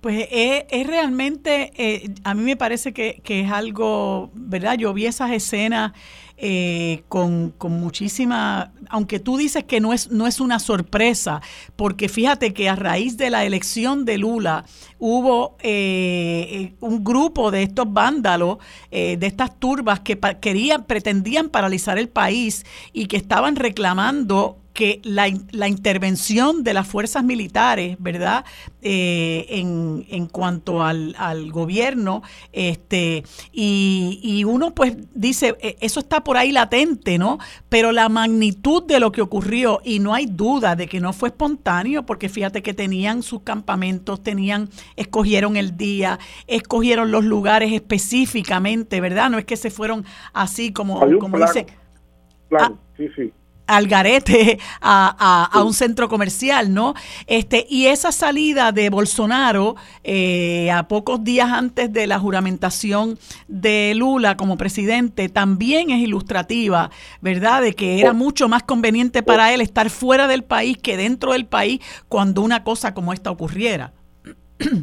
Pues es, realmente, eh, a mí me parece que, es algo, ¿verdad? Yo vi esas escenas eh, con, muchísima, aunque tú dices que no es, no es una sorpresa, porque fíjate que a raíz de la elección de Lula hubo eh, un grupo de estos vándalos, de estas turbas que querían, pretendían paralizar el país y que estaban reclamando que la, la, intervención de las fuerzas militares, ¿verdad? Eh, en, en, cuanto al, al, gobierno, este, y, y, uno pues dice, e, eso está por ahí latente, ¿no? Pero la magnitud de lo que ocurrió, y no hay duda de que no fue espontáneo, porque fíjate que tenían sus campamentos, tenían, escogieron el día, escogieron los lugares específicamente, ¿verdad? No es que se fueron así como, como dice.
Claro, ah, sí, sí
al garete a, a, un centro comercial, ¿no? Este, y esa salida de Bolsonaro eh, a pocos días antes de la juramentación de Lula como presidente también es ilustrativa, ¿verdad? De que era oh. mucho más conveniente para oh. él estar fuera del país que dentro del país cuando una cosa como esta ocurriera.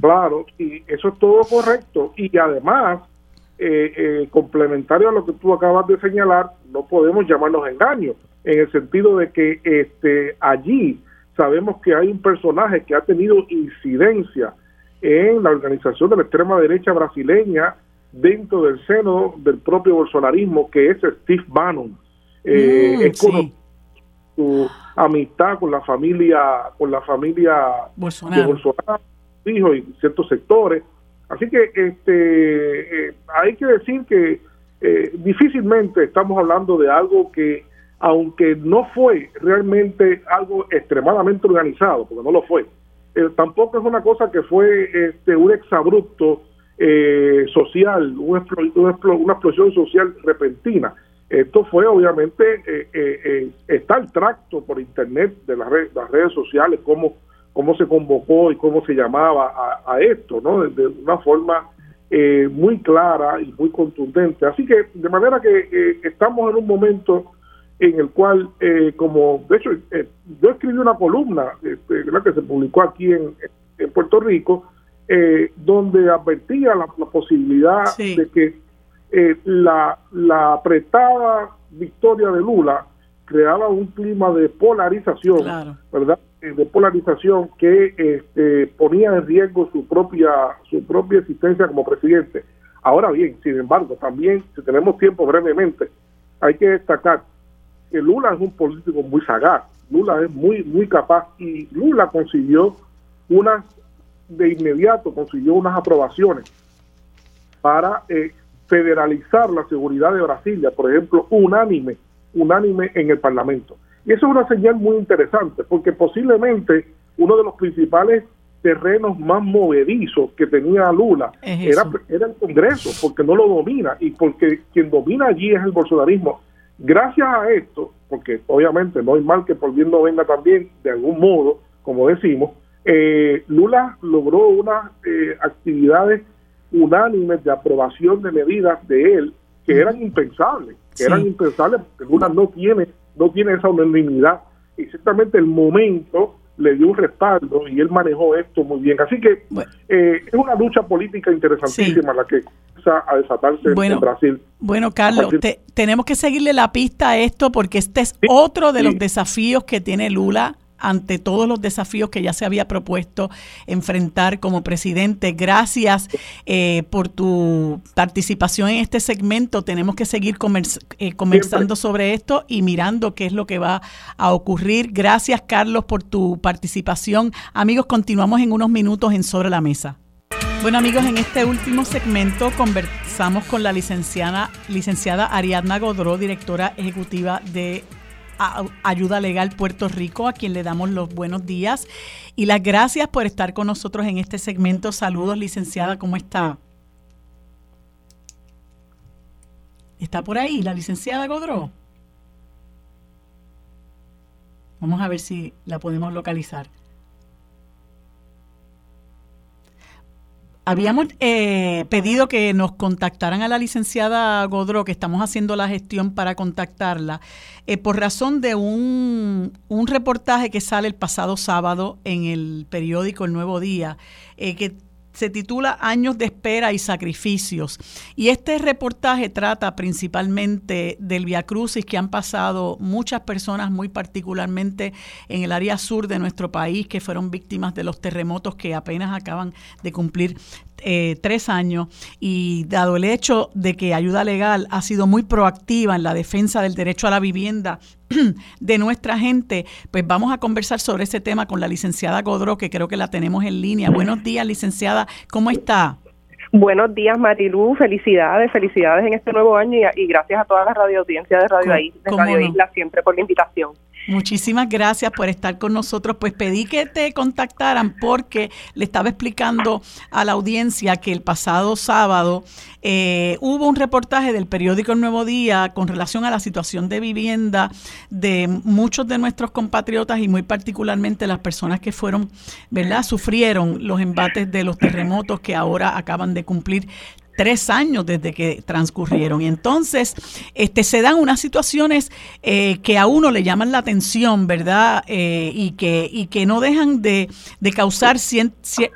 Claro, y eso es todo correcto. Y además, eh, eh, complementario a lo que tú acabas de señalar, no podemos llamarnos engaños en el sentido de que este, allí sabemos que hay un personaje que ha tenido incidencia en la organización de la extrema derecha brasileña dentro del seno del propio bolsonarismo, que es Steve Bannon. Eh, mm, es su amistad con la familia, con la familia
Bolsonaro. de Bolsonaro,
hijo y ciertos sectores. Así que este, eh, hay que decir que eh, difícilmente estamos hablando de algo que aunque no fue realmente algo extremadamente organizado, porque no lo fue, eh, tampoco es una cosa que fue este, un exabrupto eh, social, una, explosión social repentina. Esto fue obviamente, eh, está el tracto por internet de las, redes sociales, cómo, cómo se convocó y cómo se llamaba a, esto, ¿no? De, una forma muy clara y muy contundente. Así que de manera que estamos en un momento en el cual, eh, como de hecho, eh, yo escribí una columna este, que se publicó aquí en, Puerto Rico, eh, donde advertía la, posibilidad de que la, la apretada victoria de Lula creaba un clima de polarización, ¿verdad? De polarización que este, ponía en riesgo su propia su propia existencia como presidente. Ahora bien, sin embargo, también, si tenemos tiempo brevemente, hay que destacar que Lula es un político muy sagaz, Lula es muy, muy capaz y Lula consiguió unas, de inmediato consiguió unas aprobaciones para eh, federalizar la seguridad de Brasilia, por ejemplo, unánime, unánime en el Parlamento. Y eso es una señal muy interesante, porque posiblemente uno de los principales terrenos más movedizos que tenía Lula era, era el Congreso, porque no lo domina y porque quien domina allí es el bolsonarismo. Gracias a esto, porque obviamente no hay mal que por bien no venga también, de algún modo, como decimos, eh, Lula logró unas eh, actividades unánimes de aprobación de medidas de él que eran impensables, que eran impensables porque Lula no tiene, no tiene esa unanimidad. Y ciertamente el momento le dio un respaldo y él manejó esto muy bien. Así que eh, es una lucha política interesantísima la que empieza a desatarse en Brasil.
Bueno, Carlos, tenemos que seguirle la pista a esto porque este es otro de los desafíos que tiene Lula ante todos los desafíos que ya se había propuesto enfrentar como presidente. Gracias eh, por tu participación en este segmento. Tenemos que seguir eh, conversando sobre esto y mirando qué es lo que va a ocurrir. Gracias, Carlos, por tu participación. Amigos, continuamos en unos minutos en Sobre la Mesa. Bueno amigos, en este último segmento conversamos con la licenciada, licenciada Ariadna Godró, directora ejecutiva de Ayuda Legal Puerto Rico, a quien le damos los buenos días y las gracias por estar con nosotros en este segmento. Saludos, licenciada, ¿cómo está? ¿Está por ahí la licenciada Godró? Vamos a ver si la podemos localizar. Habíamos eh, pedido que nos contactaran a la licenciada Godró, que estamos haciendo la gestión para contactarla, eh, por razón de un, un, reportaje que sale el pasado sábado en el periódico El Nuevo Día, eh, que se titula Años de espera y sacrificios. Y este reportaje trata principalmente del Via Crucis que han pasado muchas personas, muy particularmente en el área sur de nuestro país, que fueron víctimas de los terremotos que apenas acaban de cumplir eh, tres años y dado el hecho de que Ayuda Legal ha sido muy proactiva en la defensa del derecho a la vivienda de nuestra gente, pues vamos a conversar sobre ese tema con la licenciada Godro, que creo que la tenemos en línea. Buenos días, licenciada, ¿cómo está?
Buenos días, Marilu. Felicidades, felicidades en este nuevo año y, gracias a toda la radio audiencia de Radio, de radio Isla siempre por la invitación.
Muchísimas gracias por estar con nosotros. Pues pedí que te contactaran porque le estaba explicando a la audiencia que el pasado sábado eh, hubo un reportaje del periódico El Nuevo Día con relación a la situación de vivienda de muchos de nuestros compatriotas y muy particularmente las personas que fueron, ¿verdad? Sufrieron los embates de los terremotos que ahora acaban de cumplir tres años desde que transcurrieron. Y entonces este, se dan unas situaciones eh, que a uno le llaman la atención, ¿verdad? Eh, y, que, y que no dejan de, de causar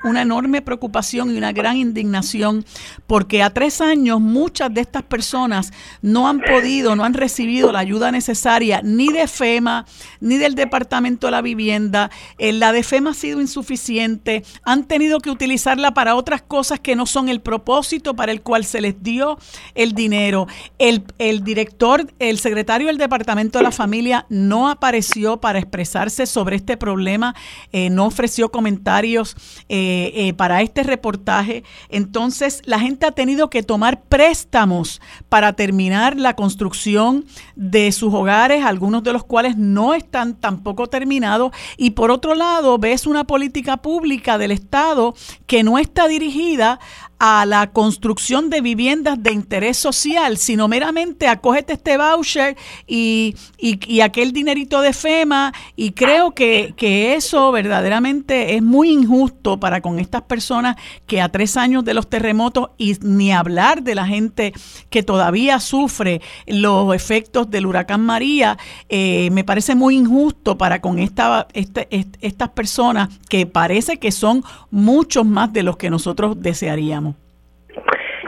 una enorme preocupación y una gran indignación, porque a tres años muchas de estas personas no han podido, no han recibido la ayuda necesaria ni de FEMA, ni del Departamento de la Vivienda. Eh, la de FEMA ha sido insuficiente, han tenido que utilizarla para otras cosas que no son el propósito para el cual se les dio el dinero. El, el director, el secretario del Departamento de la Familia no apareció para expresarse sobre este problema, eh, no ofreció comentarios eh, eh, para este reportaje. Entonces, la gente ha tenido que tomar préstamos para terminar la construcción de sus hogares, algunos de los cuales no están tampoco terminados. Y por otro lado, ves una política pública del Estado que no está dirigida a la construcción de viviendas de interés social, sino meramente acógete este voucher y, y, aquel dinerito de FEMA. Y creo que, que, eso verdaderamente es muy injusto para con estas personas que a tres años de los terremotos y ni hablar de la gente que todavía sufre los efectos del huracán María, eh, me parece muy injusto para con esta, este, estas personas que parece que son muchos más de los que nosotros desearíamos.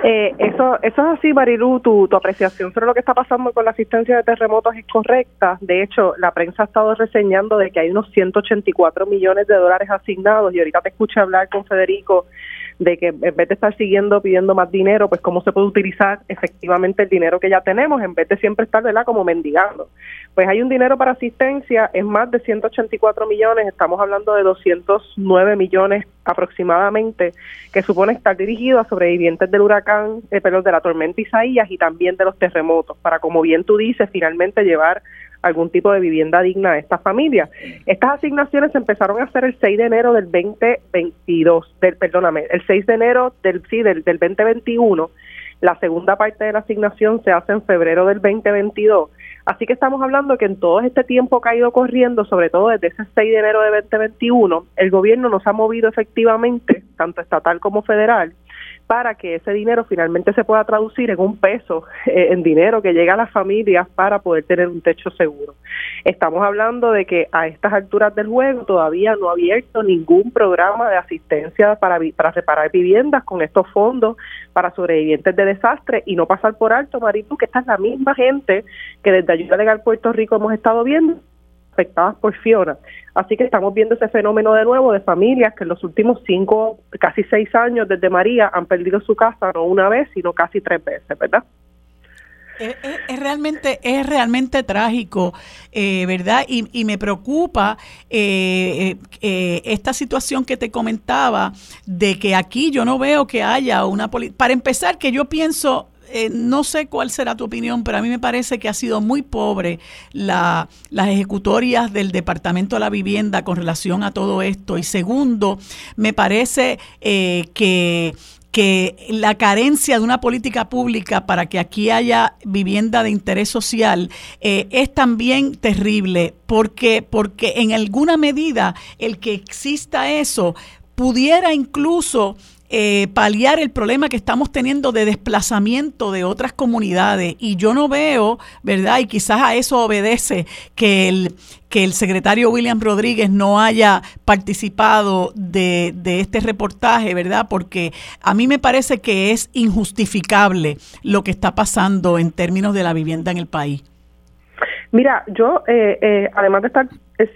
Eh, eso, eso es así, Marilu, tu, tu apreciación sobre lo que está pasando con la asistencia de terremotos es correcta. De hecho, la prensa ha estado reseñando de que hay unos 184 millones de dólares asignados y ahorita te escuché hablar con Federico de que en vez de estar siguiendo pidiendo más dinero, pues cómo se puede utilizar efectivamente el dinero que ya tenemos en vez de siempre estar, ¿verdad?, como mendigando. Pues hay un dinero para asistencia, es más de 184 millones, estamos hablando de 209 millones aproximadamente, que supone estar dirigido a sobrevivientes del huracán, eh, perdón, de la tormenta Isaías y también de los terremotos, para, como bien tú dices, finalmente llevar algún tipo de vivienda digna a esta familia. Estas asignaciones se empezaron a hacer el 6 de enero del 2022, del, perdóname, el 6 de enero del, sí, del, del 2021. La segunda parte de la asignación se hace en febrero del 2022. Así que estamos hablando que en todo este tiempo que ha ido corriendo, sobre todo desde ese 6 de enero de 2021, el gobierno nos ha movido efectivamente, tanto estatal como federal, para que ese dinero finalmente se pueda traducir en un peso, eh, en dinero que llegue a las familias para poder tener un techo seguro. Estamos hablando de que a estas alturas del juego todavía no ha abierto ningún programa de asistencia para, para reparar viviendas con estos fondos para sobrevivientes de desastre y no pasar por alto, Maritu, que esta es la misma gente que desde Ayuda Legal Puerto Rico hemos estado viendo afectadas por Fiona. Así que estamos viendo ese fenómeno de nuevo de familias que en los últimos cinco, casi seis años desde María han perdido su casa no una vez, sino casi tres veces, ¿verdad?
Es, realmente es realmente trágico, eh, ¿verdad? Y, y, me preocupa eh, eh, esta situación que te comentaba de que aquí yo no veo que haya una para empezar que yo pienso eh, no sé cuál será tu opinión, pero a mí me parece que ha sido muy pobre la, las ejecutorias del Departamento de la Vivienda con relación a todo esto. Y segundo, me parece eh, que que la carencia de una política pública para que aquí haya vivienda de interés social eh, es también terrible, porque, porque en alguna medida el que exista eso pudiera incluso eh, paliar el problema que estamos teniendo de desplazamiento de otras comunidades. Y yo no veo, ¿verdad? Y quizás a eso obedece que el, que el secretario William Rodríguez no haya participado de, de, este reportaje, ¿verdad? Porque a mí me parece que es injustificable lo que está pasando en términos de la vivienda en el país.
Mira, yo, eh, eh, además de estar,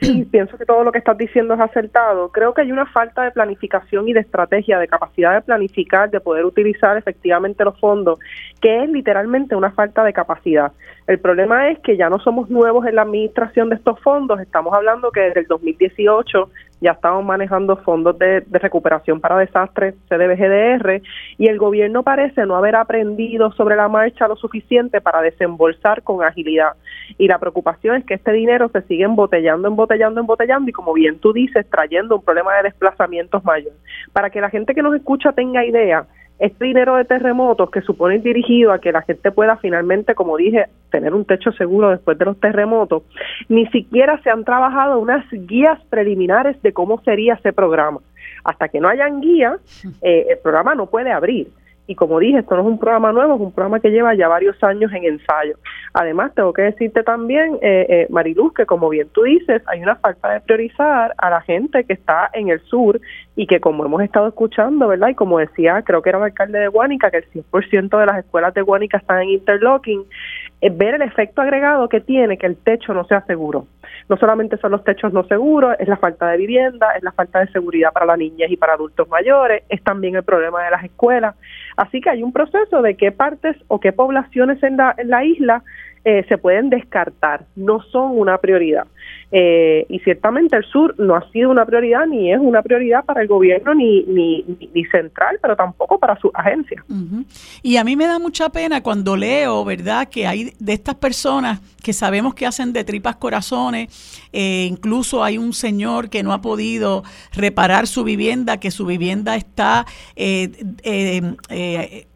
sí, pienso que todo lo que estás diciendo es acertado. Creo que hay una falta de planificación y de estrategia, de capacidad de planificar, de poder utilizar efectivamente los fondos, que es literalmente una falta de capacidad. El problema es que ya no somos nuevos en la administración de estos fondos. Estamos hablando que desde el 2018 ya estamos manejando fondos de, recuperación para desastres, CDBGDR, y el gobierno parece no haber aprendido sobre la marcha lo suficiente para desembolsar con agilidad. Y la preocupación es que este dinero se sigue embotellando, embotellando, embotellando, y como bien tú dices, trayendo un problema de desplazamientos mayor. Para que la gente que nos escucha tenga idea, este dinero de terremotos que supone dirigido a que la gente pueda finalmente, como dije, tener un techo seguro después de los terremotos, ni siquiera se han trabajado unas guías preliminares de cómo sería ese programa. Hasta que no hayan guías, eh, el programa no puede abrir. Y como dije, esto no es un programa nuevo, es un programa que lleva ya varios años en ensayo. Además, tengo que decirte también, eh, eh, Mariluz, que como bien tú dices, hay una falta de priorizar a la gente que está en el sur y que como hemos estado escuchando, ¿verdad? Y como decía, creo que era el alcalde de Guánica, que el 100% de las escuelas de Guánica están en interlocking, es ver el efecto agregado que tiene que el techo no sea seguro. No solamente son los techos no seguros, es la falta de vivienda, es la falta de seguridad para las niñas y para adultos mayores, es también el problema de las escuelas. Así que hay un proceso de qué partes o qué poblaciones en la, en la isla eh, se pueden descartar, no son una prioridad. Eh, y ciertamente el sur no ha sido una prioridad ni es una prioridad para el gobierno ni, ni, ni central, pero tampoco para su agencia.
Y a mí me da mucha pena cuando leo, ¿verdad?, que hay de estas personas que sabemos que hacen de tripas corazones, eh, incluso hay un señor que no ha podido reparar su vivienda, que su vivienda está... Eh, eh,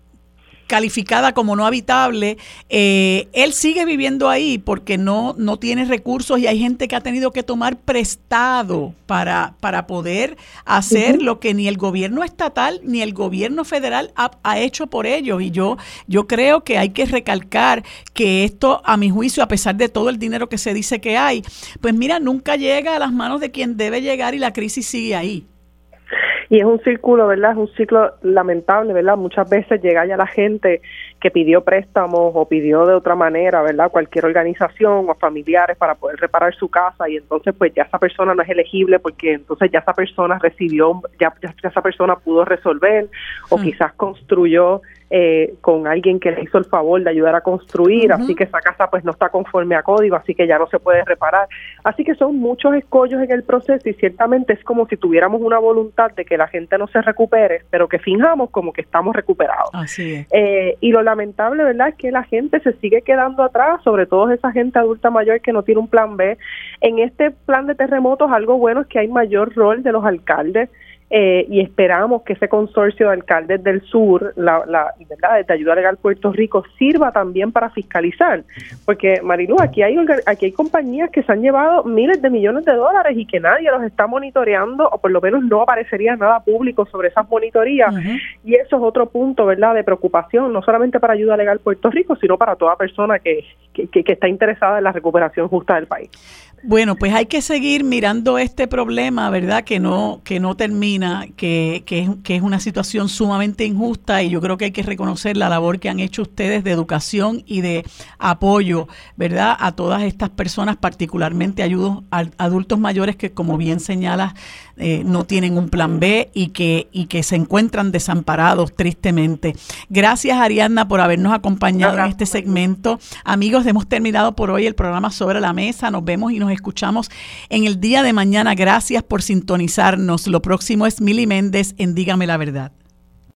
calificada como no habitable, eh, él sigue viviendo ahí porque no, no tiene recursos y hay gente que ha tenido que tomar prestado para, para poder hacer lo que ni el gobierno estatal ni el gobierno federal ha, ha, hecho por ellos. Y yo, yo creo que hay que recalcar que esto, a mi juicio, a pesar de todo el dinero que se dice que hay, pues mira, nunca llega a las manos de quien debe llegar y la crisis sigue ahí.
Y es un círculo, ¿verdad? Es un ciclo lamentable, ¿verdad? Muchas veces llega ya la gente que pidió préstamos o pidió de otra manera, ¿verdad? Cualquier organización o familiares para poder reparar su casa y entonces pues ya esa persona no es elegible porque entonces ya esa persona recibió, ya, ya esa persona pudo resolver o hmm. quizás construyó eh, con alguien que le hizo el favor de ayudar a construir, así que esa casa pues no está conforme a código, así que ya no se puede reparar. Así que son muchos escollos en el proceso y ciertamente es como si tuviéramos una voluntad de que la gente no se recupere, pero que fijamos como que estamos recuperados.
Así es.
Eh, y lo lamentable, ¿verdad?, es que la gente se sigue quedando atrás, sobre todo esa gente adulta mayor que no tiene un plan B. En este plan de terremotos algo bueno es que hay mayor rol de los alcaldes eh, y esperamos que ese consorcio de alcaldes del sur, la, la ¿verdad? de ayuda legal Puerto Rico, sirva también para fiscalizar. Porque, Marilu, aquí hay, aquí hay compañías que se han llevado miles de millones de dólares y que nadie los está monitoreando, o por lo menos no aparecería nada público sobre esas monitorías. Y eso es otro punto, ¿verdad?, de preocupación, no solamente para ayuda legal Puerto Rico, sino para toda persona que, que, que está interesada en la recuperación justa del país.
Bueno, pues hay que seguir mirando este problema, ¿verdad? Que no, que no termina, que, que, es, que es una situación sumamente injusta y yo creo que hay que reconocer la labor que han hecho ustedes de educación y de apoyo, ¿verdad? A todas estas personas, particularmente ayudos a adultos mayores que, como bien señalas, eh, no tienen un plan B y que, y que se encuentran desamparados tristemente. Gracias Ariadna por habernos acompañado en este segmento. Amigos, hemos terminado por hoy el programa Sobre la Mesa. Nos vemos y escuchamos en el día de mañana. Gracias por sintonizarnos. Lo próximo es Mili Méndez en Dígame la Verdad.